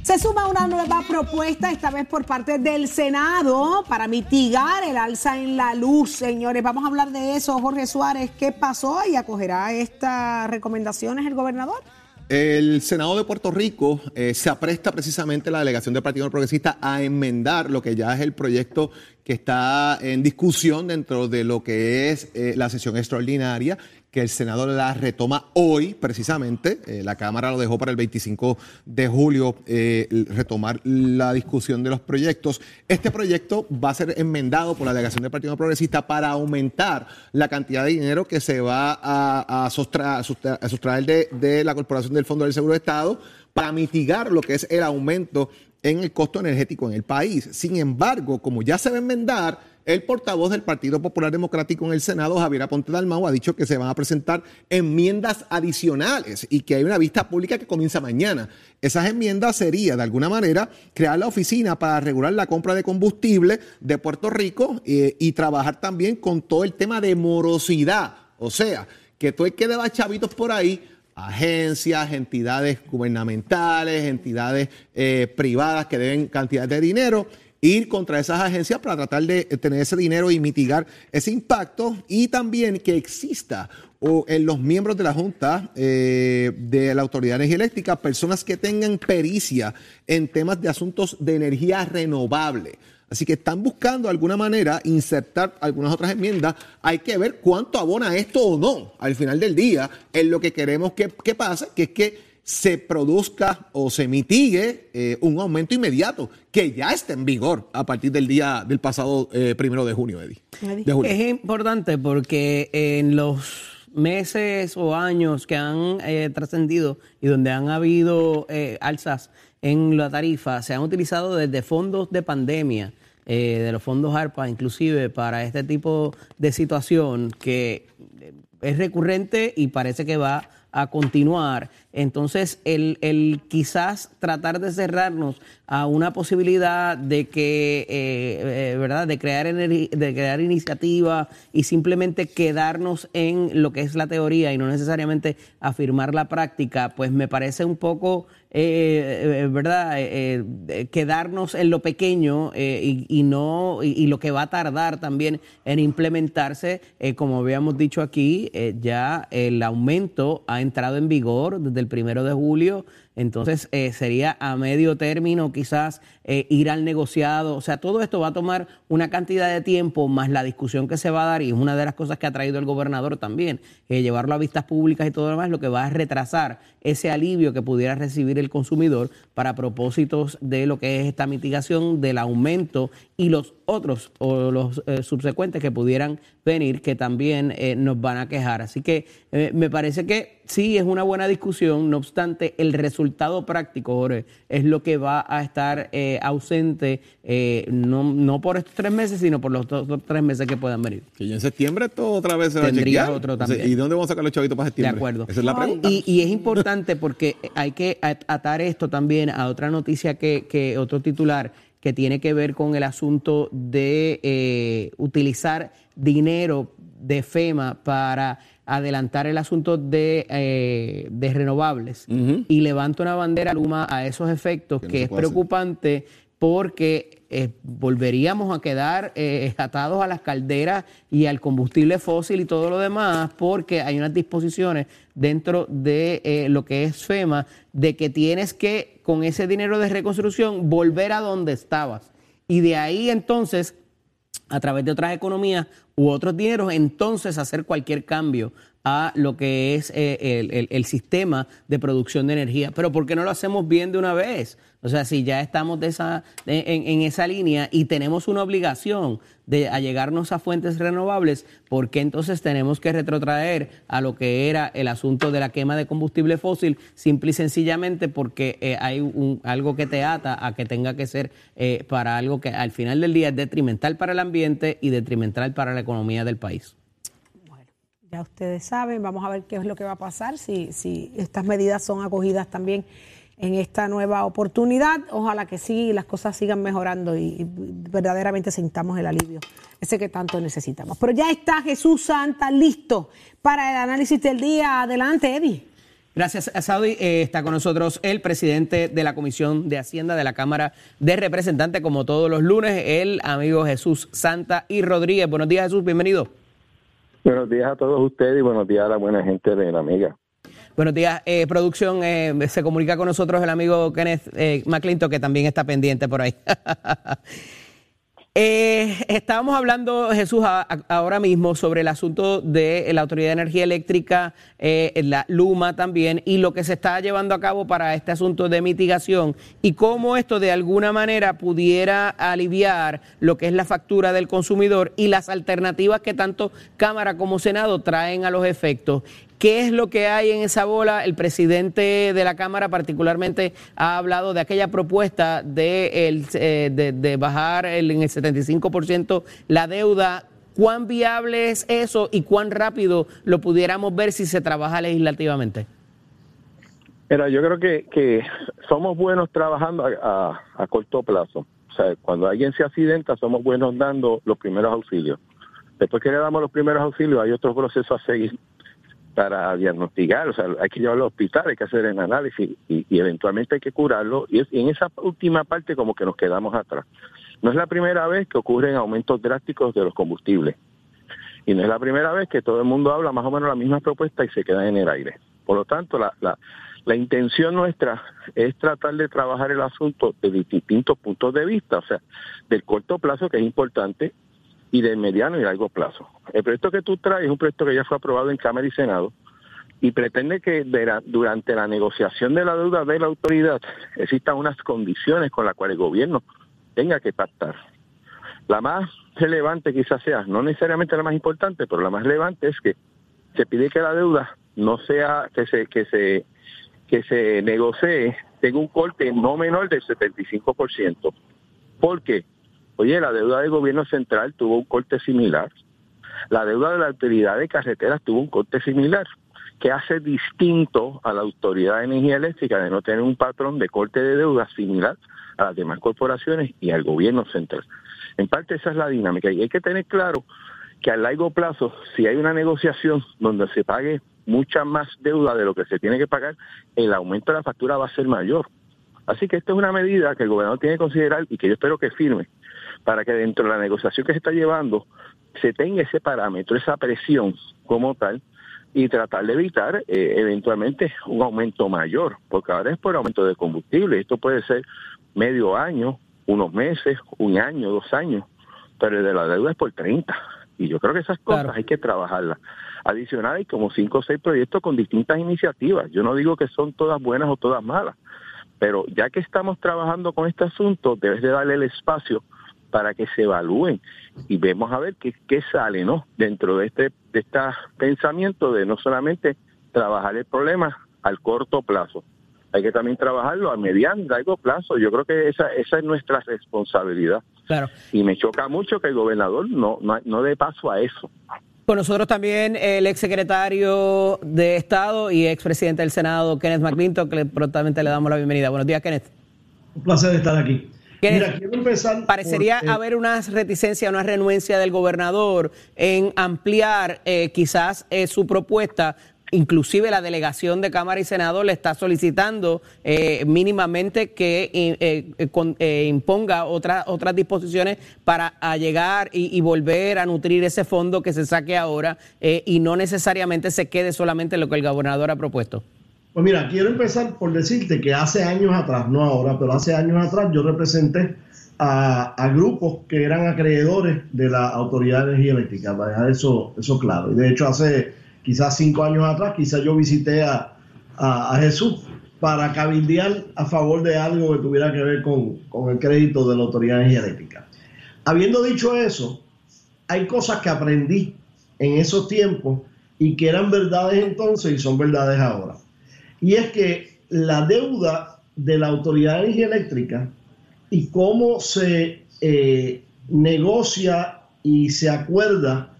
Se suma una nueva propuesta, esta vez por parte del Senado, para mitigar el alza en la luz, señores. Vamos a hablar de eso, Jorge Suárez. ¿Qué pasó y acogerá estas recomendaciones el gobernador? El Senado de Puerto Rico eh, se apresta precisamente la delegación del Partido Progresista a enmendar lo que ya es el proyecto que está en discusión dentro de lo que es eh, la sesión extraordinaria que el Senado la retoma hoy precisamente. Eh, la Cámara lo dejó para el 25 de julio eh, retomar la discusión de los proyectos. Este proyecto va a ser enmendado por la delegación del Partido Progresista para aumentar la cantidad de dinero que se va a, sustraer, de, de la Corporación del Fondo del Seguro de Estado para mitigar lo que es el aumento en el costo energético en el país. Sin embargo, como ya se va a enmendar, el portavoz del Partido Popular Democrático en el Senado, Javier Aponte Dalmau, ha dicho que se van a presentar enmiendas adicionales y que hay una vista pública que comienza mañana. Esas enmiendas sería, de alguna manera, crear la oficina para regular la compra de combustible de Puerto Rico eh, y trabajar también con todo el tema de morosidad. O sea, que todo el que deba chavitos por ahí agencias, entidades gubernamentales, entidades eh, privadas que deben cantidad de dinero, ir contra esas agencias para tratar de tener ese dinero y mitigar ese impacto y también que exista o en los miembros de la Junta eh, de la Autoridad de Energía Eléctrica personas que tengan pericia en temas de asuntos de energía renovable. Así que están buscando de alguna manera insertar algunas otras enmiendas. Hay que ver cuánto abona esto o no al final del día en lo que queremos que, que pase, que es que se produzca o se mitigue eh, un aumento inmediato que ya está en vigor a partir del día del pasado eh, primero de junio, Eddie. Es importante porque en los meses o años que han eh, trascendido y donde han habido alzas en la tarifa, se han utilizado desde fondos de pandemia, de los fondos ARPA inclusive, para este tipo de situación que es recurrente y parece que va a continuar. Entonces, el, el, quizás tratar de cerrarnos a una posibilidad de que, eh, eh, ¿verdad?, de crear, de crear iniciativa y simplemente quedarnos en lo que es la teoría y no necesariamente afirmar la práctica, pues me parece un poco eh, eh, ¿verdad? Eh, quedarnos en lo pequeño y, no y, lo que va a tardar también en implementarse, como habíamos dicho aquí, ya el aumento ha entrado en vigor desde el primero de julio entonces eh, sería a medio término quizás eh, ir al negociado. O sea, todo esto va a tomar una cantidad de tiempo más la discusión que se va a dar y es una de las cosas que ha traído el gobernador también, eh, llevarlo a vistas públicas y todo lo demás, lo que va a retrasar ese alivio que pudiera recibir el consumidor para propósitos de lo que es esta mitigación del aumento y los otros o los subsecuentes que pudieran venir que también nos van a quejar. Así que me parece que sí es una buena discusión, no obstante, el resultado práctico, Jorge, es lo que va a estar eh, ausente, eh, no, no, por estos tres meses, sino por los otros tres meses que puedan venir. Que en septiembre todo otra vez se va a chequear. otro también. ¿Y dónde vamos a sacar los chavitos para septiembre? De acuerdo. Esa es la pregunta. Y, es importante porque hay que atar esto también a otra noticia que, que otro titular que tiene que ver con el asunto de eh, utilizar dinero de FEMA para adelantar el asunto de, eh, de renovables. Y levanta una bandera luma a esos efectos que, es preocupante porque eh, volveríamos a quedar eh, atados a las calderas y al combustible fósil y todo lo demás porque hay unas disposiciones dentro de lo que es FEMA de que tienes que con ese dinero de reconstrucción volver a donde estabas y de ahí entonces a través de otras economías u otros dineros, entonces hacer cualquier cambio a lo que es eh, el, sistema de producción de energía. Pero ¿por qué no lo hacemos bien de una vez? O sea, si ya estamos de esa, en, esa línea y tenemos una obligación de allegarnos a fuentes renovables, ¿por qué entonces tenemos que retrotraer a lo que era el asunto de la quema de combustible fósil? Simple y sencillamente porque eh, hay un, algo que te ata a que tenga que ser eh, para algo que al final del día es detrimental para el ambiente y detrimental para la economía del país. Ya ustedes saben, vamos a ver qué es lo que va a pasar, si, si estas medidas son acogidas también en esta nueva oportunidad. Ojalá que sí, las cosas sigan mejorando y, verdaderamente sintamos el alivio, ese que tanto necesitamos. Pero ya está Jesús Santa listo para el análisis del día. Adelante, Eddie. Gracias, Saudi. Eh, está con nosotros el presidente de la Comisión de Hacienda de la Cámara de Representantes, como todos los lunes, el amigo Jesús Santa y Rodríguez. Buenos días, Jesús, bienvenido. Buenos días a todos ustedes y buenos días a la buena gente de la amiga. Buenos días, eh, producción. Eh, se comunica con nosotros el amigo Kenneth eh, que también está pendiente por ahí. Eh, estábamos hablando, Jesús, ahora mismo sobre el asunto de la Autoridad de Energía Eléctrica, eh, la Luma también, y lo que se está llevando a cabo para este asunto de mitigación y cómo esto de alguna manera pudiera aliviar lo que es la factura del consumidor y las alternativas que tanto Cámara como Senado traen a los efectos. ¿Qué es lo que hay en esa bola? El presidente de la Cámara particularmente ha hablado de aquella propuesta de, el, eh, de, bajar en el 75% la deuda. ¿Cuán viable es eso y cuán rápido lo pudiéramos ver si se trabaja legislativamente? Mira, yo creo que, que somos buenos trabajando a, a, corto plazo. O sea, cuando alguien se accidenta, somos buenos dando los primeros auxilios. Después que le damos los primeros auxilios, hay otros procesos a seguir para diagnosticar, o sea, hay que llevarlo al hospital, hay que hacer el análisis y, eventualmente hay que curarlo. Y, en esa última parte como que nos quedamos atrás. No es la primera vez que ocurren aumentos drásticos de los combustibles. Y no es la primera vez que todo el mundo habla más o menos la misma propuesta y se queda en el aire. Por lo tanto, la, la, la intención nuestra es tratar de trabajar el asunto de distintos puntos de vista, o sea, del corto plazo, que es importante, y de mediano y largo plazo. El proyecto que tú traes es un proyecto que ya fue aprobado en Cámara y Senado y pretende que durante la negociación de la deuda de la autoridad existan unas condiciones con las cuales el gobierno tenga que pactar. La más relevante quizás sea, no necesariamente la más importante, pero la más relevante es que se pide que la deuda no sea que se que se que se negocie tenga un corte no menor del 75%. ¿Por qué? Oye, la deuda del gobierno central tuvo un corte similar. La deuda de la autoridad de carreteras tuvo un corte similar, que hace distinto a la autoridad de energía eléctrica de no tener un patrón de corte de deuda similar a las demás corporaciones y al gobierno central. En parte esa es la dinámica y hay que tener claro que a largo plazo, si hay una negociación donde se pague mucha más deuda de lo que se tiene que pagar, el aumento de la factura va a ser mayor. Así que esta es una medida que el gobernador tiene que considerar y que yo espero que firme para que dentro de la negociación que se está llevando se tenga ese parámetro, esa presión como tal, y tratar de evitar eh, eventualmente un aumento mayor, porque ahora es por aumento de combustible, esto puede ser medio año, unos meses, un año, dos años, pero el de la deuda es por 30. Y yo creo que esas cosas hay que trabajarlas. Adicional hay como cinco o seis proyectos con distintas iniciativas. Yo no digo que son todas buenas o todas malas, pero ya que estamos trabajando con este asunto, debes de darle el espacio para que se evalúen y vemos a ver qué, qué sale no dentro de este de este pensamiento de no solamente trabajar el problema al corto plazo hay que también trabajarlo a mediano largo plazo yo creo que esa esa es nuestra responsabilidad claro y me choca mucho que el gobernador no no, no dé paso a eso con nosotros también el exsecretario de Estado y expresidente del Senado, Kenneth McClinton, que prontamente le damos la bienvenida. Buenos días, Kenneth. Un placer estar aquí. Mira, quiero empezar parecería haber una reticencia, una renuencia del gobernador en ampliar eh, quizás eh, su propuesta. Inclusive la delegación de Cámara y Senado le está solicitando eh, mínimamente que imponga otras otras disposiciones para llegar y, y, volver a nutrir ese fondo que se saque ahora y no necesariamente se quede solamente en lo que el gobernador ha propuesto. Pues mira, quiero empezar por decirte que hace años atrás, no ahora, pero hace años atrás yo representé a, grupos que eran acreedores de la Autoridad de para dejar eso, eso claro. Y de hecho hace quizás cinco años atrás, quizás yo visité a, Jesús para cabildear a favor de algo que tuviera que ver con, con el crédito de la Autoridad de Energía Eléctrica. Habiendo dicho eso, hay cosas que aprendí en esos tiempos y que eran verdades entonces y son verdades ahora y es que la deuda de la Autoridad de Energía Eléctrica y cómo se eh, negocia y se acuerda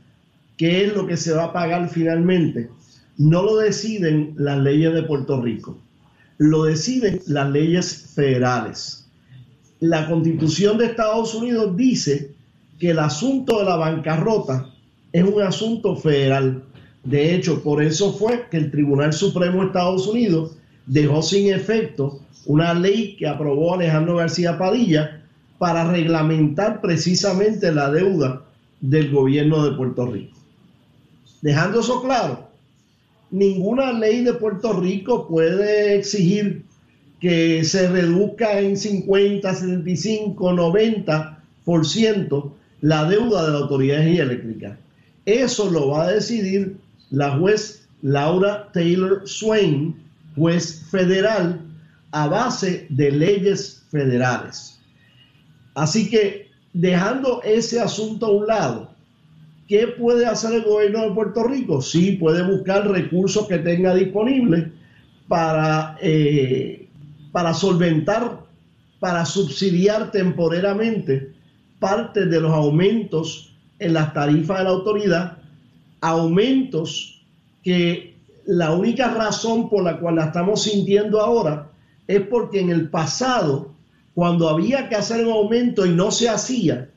qué es lo que se va a pagar finalmente, no lo deciden las leyes de Puerto Rico, lo deciden las leyes federales. La constitución de Estados Unidos dice que el asunto de la bancarrota es un asunto federal De hecho, por eso fue que el Tribunal Supremo de Estados Unidos dejó sin efecto una ley que aprobó Alejandro García Padilla para reglamentar precisamente la deuda del gobierno de Puerto Rico. Dejando eso claro, ninguna ley de Puerto Rico puede exigir que se reduzca en 50, 75, 90% la deuda de la Autoridad Eléctrica. Eso lo va a decidir la juez Laura Taylor Swain, juez federal, a base de leyes federales. Así que dejando ese asunto a un lado, ¿qué puede hacer el gobierno de Puerto Rico? Sí, puede buscar recursos que tenga disponibles para, eh, para solventar, para subsidiar temporalmente parte de los aumentos en las tarifas de la autoridad, aumentos que la única razón por la cual la estamos sintiendo ahora es porque en el pasado, cuando había que hacer un aumento y no se hacía,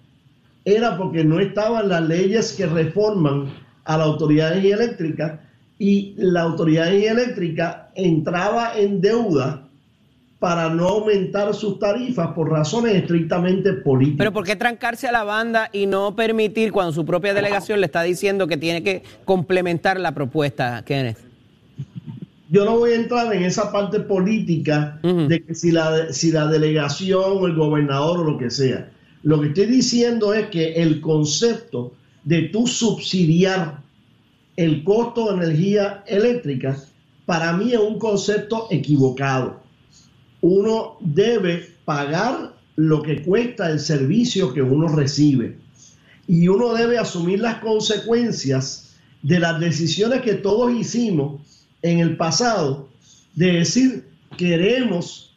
era porque no estaban las leyes que reforman a la autoridad eléctrica y la autoridad eléctrica entraba en deuda para no aumentar sus tarifas por razones estrictamente políticas. Pero ¿por qué trancarse a la banda y no permitir cuando su propia delegación le está diciendo que tiene que complementar la propuesta, Kenneth? Yo no voy a entrar en esa parte política de que si la, si la delegación o el gobernador o lo que sea. Lo que estoy diciendo es que el concepto de tú subsidiar el costo de energía eléctrica, para mí es un concepto equivocado. Uno debe pagar lo que cuesta el servicio que uno recibe. Y uno debe asumir las consecuencias de las decisiones que todos hicimos en el pasado de decir queremos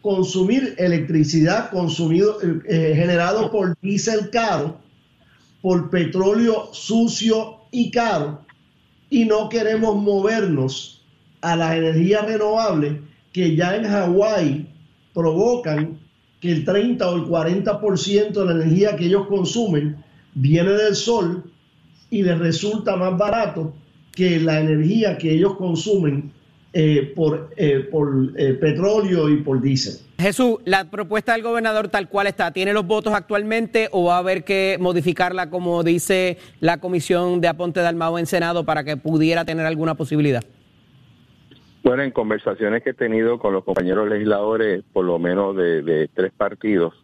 consumir electricidad consumido, eh, eh, generado por diésel caro, por petróleo sucio y caro, y no queremos movernos a las energías renovables que ya en Hawái provocan que el 30 o el 40% de la energía que ellos consumen viene del sol y les resulta más barato que la energía que ellos consumen eh, por, eh, por eh, petróleo y por diésel. Jesús, la propuesta del gobernador tal cual está, ¿tiene los votos actualmente o va a haber que modificarla como dice la comisión de Aponte de Almao en Senado para que pudiera tener alguna posibilidad? Bueno, en conversaciones que he tenido con los compañeros legisladores, por lo menos de, tres partidos,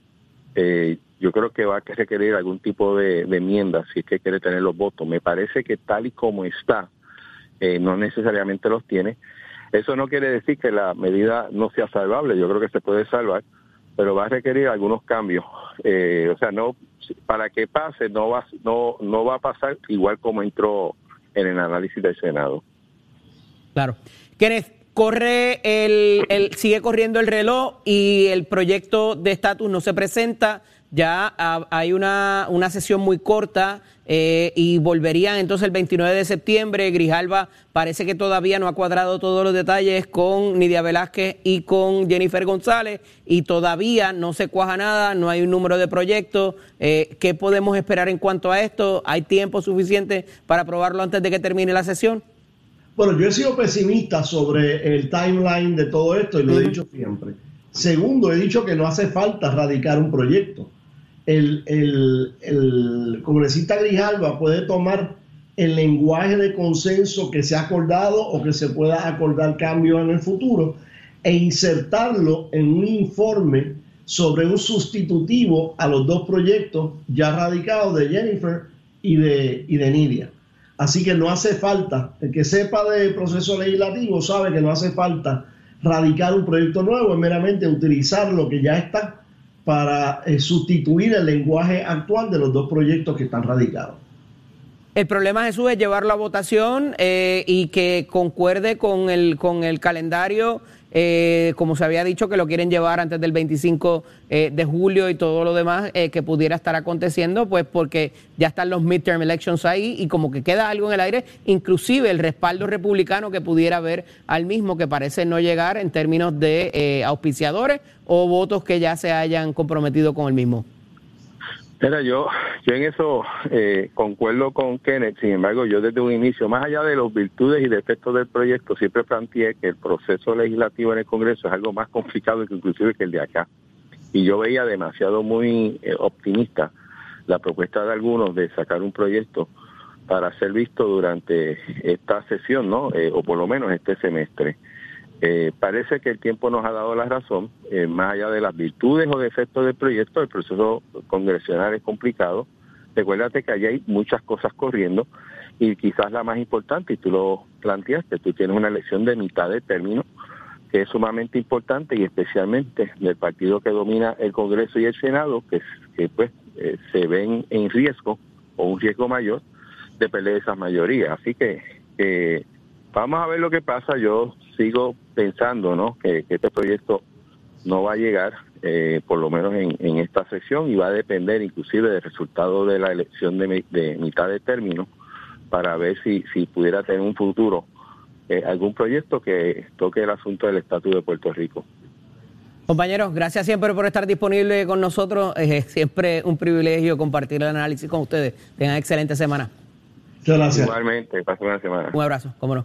yo creo que va a requerir algún tipo de, de, enmienda si es que quiere tener los votos. Me parece que tal y como está, no necesariamente los tiene. Eso no quiere decir que la medida no sea salvable, yo creo que se puede salvar, pero va a requerir algunos cambios. Eh, o sea, no para que pase no va no no va a pasar igual como entró en el análisis del Senado. Claro. Kenneth, corre el, el sigue corriendo el reloj y el proyecto de estatus no se presenta ya hay una, una sesión muy corta eh, y volverían entonces el 29 de septiembre. Grijalba parece que todavía no ha cuadrado todos los detalles con Nidia Velázquez y con Jennifer González y todavía no se cuaja nada, no hay un número de proyectos. Eh, ¿Qué podemos esperar en cuanto a esto? ¿Hay tiempo suficiente para aprobarlo antes de que termine la sesión? Bueno, yo he sido pesimista sobre el timeline de todo esto y lo he dicho siempre. Segundo, he dicho que no hace falta radicar un proyecto el, el, congresista Grijalva puede tomar el lenguaje de consenso que se ha acordado o que se pueda acordar cambio en el futuro e insertarlo en un informe sobre un sustitutivo a los dos proyectos ya radicados de Jennifer y de, y de Nidia. Así que no hace falta, el que sepa del proceso legislativo sabe que no hace falta radicar un proyecto nuevo, es meramente utilizar lo que ya está para eh, sustituir el lenguaje actual de los dos proyectos que están radicados. El problema, Jesús, es llevarlo a votación eh, y que concuerde con el, con el calendario, eh, como se había dicho, que lo quieren llevar antes del 25 de julio y todo lo demás que pudiera estar aconteciendo, pues porque ya están los midterm elections ahí y como que queda algo en el aire, inclusive el respaldo republicano que pudiera haber al mismo, que parece no llegar en términos de auspiciadores o votos que ya se hayan comprometido con el mismo? Mira, yo, yo en eso eh, concuerdo con Kenneth, sin embargo, yo desde un inicio, más allá de los virtudes y defectos del proyecto, siempre planteé que el proceso legislativo en el Congreso es algo más complicado que inclusive que el de acá. Y yo veía demasiado muy eh, optimista la propuesta de algunos de sacar un proyecto para ser visto durante esta sesión, ¿no? Eh, o por lo menos este semestre. Eh, parece que el tiempo nos ha dado la razón, eh, más allá de las virtudes o defectos del proyecto, el proceso congresional es complicado. Recuérdate que allí hay muchas cosas corriendo y quizás la más importante, y tú lo planteaste, tú tienes una elección de mitad de término que es sumamente importante y especialmente del partido que domina el Congreso y el Senado, que, que pues eh, se ven en riesgo o un riesgo mayor de perder esas mayorías. Así que eh, vamos a ver lo que pasa. Yo sigo pensando ¿no? que, este proyecto no va a llegar, eh, por lo menos en, esta sesión, y va a depender inclusive del resultado de la elección de, mitad de término para ver si, si pudiera tener un futuro eh, algún proyecto que toque el asunto del estatus de Puerto Rico. Compañeros, gracias siempre por estar disponible con nosotros. Es siempre un privilegio compartir el análisis con ustedes. Tengan excelente semana. Muchas gracias. Igualmente, pasen una semana. Un abrazo, cómo no.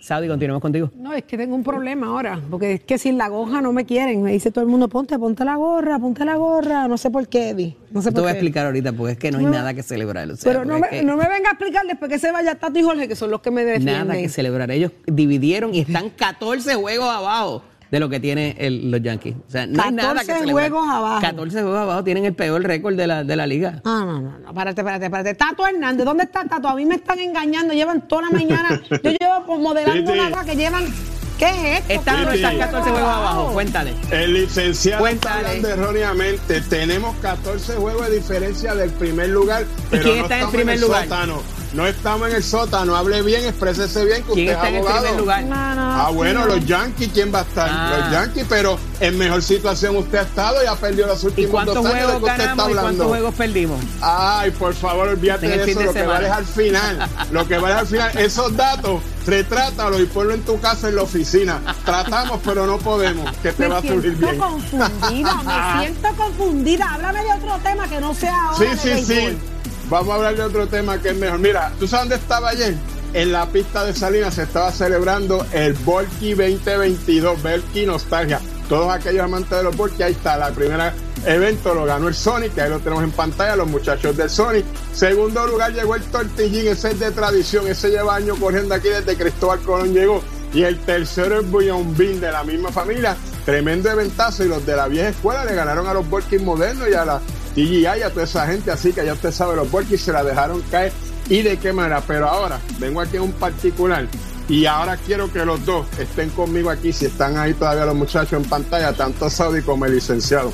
Saudi, continuemos contigo. No, es que tengo un problema ahora, porque es que sin la gorra no me quieren. Me dice todo el mundo, ponte, ponte la gorra, ponte la gorra. No sé por qué, Eddie. No sé Te voy a explicar ahorita, porque es que no hay nada que celebrar. pero no me, no me, venga a explicar después que se vaya Tato y Jorge, que son los que me defienden. Nada que celebrar. Ellos dividieron y están 14 juegos abajo de lo que tienen los Yankees. O sea, no hay nada que celebrar. juegos abajo. 14 juegos abajo tienen el peor récord de la, de la liga. Ah, no, no, no. Espérate, espérate, espérate. Tato Hernández, ¿dónde está Tato? A mí me están engañando. Llevan toda la mañana. Yo llevo modelando una cosa que llevan ¿Qué es esto? Están, están 14 juegos abajo, cuéntale. El licenciado cuéntale. está erróneamente. Tenemos 14 juegos de diferencia del primer lugar, pero quién está no en el primer lugar? Sótano. No estamos en el sótano, hable bien, exprésese bien que ¿Quién usted está en el primer lugar? ah, bueno, los Yankees, ¿quién va a estar? Ah. Los Yankees, pero en mejor situación usted ha estado y ha perdido los últimos dos años de que usted está hablando. ¿Y cuántos juegos perdimos? Ay, por favor, olvídate de eso, lo que vale al final. lo que vale al final, esos datos, retrátalos y ponlo en tu casa en la oficina. Tratamos, pero no podemos, que te va a subir bien. Me siento confundida, me siento confundida. Háblame de otro tema que no sea ahora Sí, sí, sí. Vamos a hablar de otro tema que es mejor. Mira, ¿tú sabes dónde estaba ayer? En la pista de Salinas se estaba celebrando el Volky 2022, Volky Nostalgia. Todos aquellos amantes de los Volky, ahí está, la primera evento lo ganó el Sonic, que ahí lo tenemos en pantalla, los muchachos del Sonic. Segundo lugar llegó el Tortillín, ese es de tradición, ese lleva años corriendo aquí desde Cristóbal Colón llegó. Y el tercero es Bullon Bean de la misma familia. Tremendo eventazo y los de la vieja escuela le ganaron a los Volky modernos y a la y a toda esa gente, así que ya usted sabe, los Borkis se la dejaron caer y de qué manera. Pero ahora, vengo aquí a un particular y ahora quiero que los dos estén conmigo aquí, si están ahí todavía los muchachos en pantalla, tanto Saudi como el licenciado.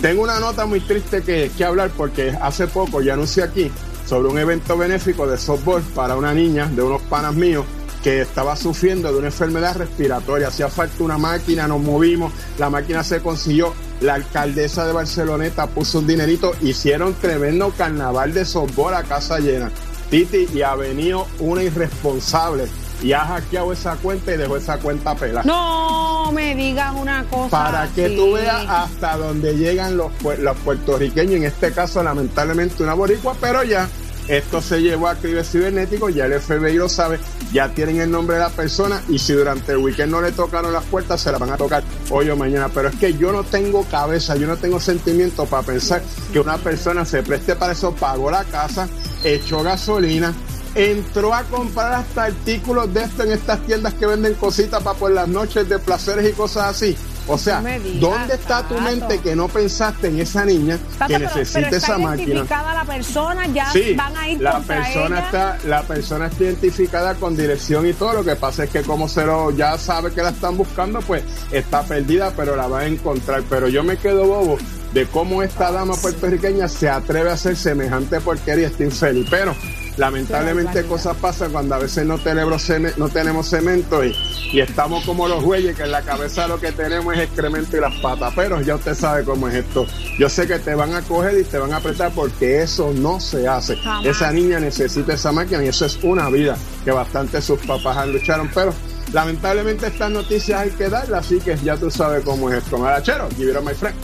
Tengo una nota muy triste que, que hablar porque hace poco ya anuncié aquí sobre un evento benéfico de softball para una niña de unos panas míos que estaba sufriendo de una enfermedad respiratoria. Hacía falta una máquina, nos movimos, la máquina se consiguió. La alcaldesa de Barceloneta puso un dinerito, hicieron tremendo carnaval de softball a casa llena. Titi, y ha venido una irresponsable y ha hackeado esa cuenta y dejó esa cuenta pelada. No me digas una cosa. Para que tú veas hasta dónde llegan los, los puertorriqueños, en este caso lamentablemente una boricua, pero ya esto se llevó a crimen cibernético, ya el FBI lo sabe, ya tienen el nombre de la persona y si durante el weekend no le tocaron las puertas, se la van a tocar hoy o mañana. Pero es que yo no tengo cabeza, yo no tengo sentimiento para pensar que una persona se preste para eso, pagó la casa, echó gasolina, entró a comprar hasta artículos de esto en estas tiendas que venden cositas para por las noches de placeres y cosas así. O sea, ¿dónde está tu mente que no pensaste en esa niña que necesita esa máquina? identificada la persona, ya van a ir la persona está la persona está identificada con dirección y todo. Lo que pasa es que como Cero ya sabe que la están buscando, pues está perdida, pero la va a encontrar. Pero yo me quedo bobo de cómo esta dama puertorriqueña se atreve a hacer semejante porquería, está infeliz. Pero lamentablemente cosas pasan cuando a veces no tenemos, no tenemos cemento y, y, estamos como los güeyes que en la cabeza lo que tenemos es excremento y las patas. Pero ya usted sabe cómo es esto. Yo sé que te van a coger y te van a apretar porque eso no se hace. Esa niña necesita esa máquina y eso es una vida que bastante sus papás han lucharon. Pero lamentablemente estas noticias hay que darlas, así que ya tú sabes cómo es esto. Marachero, give it my friend.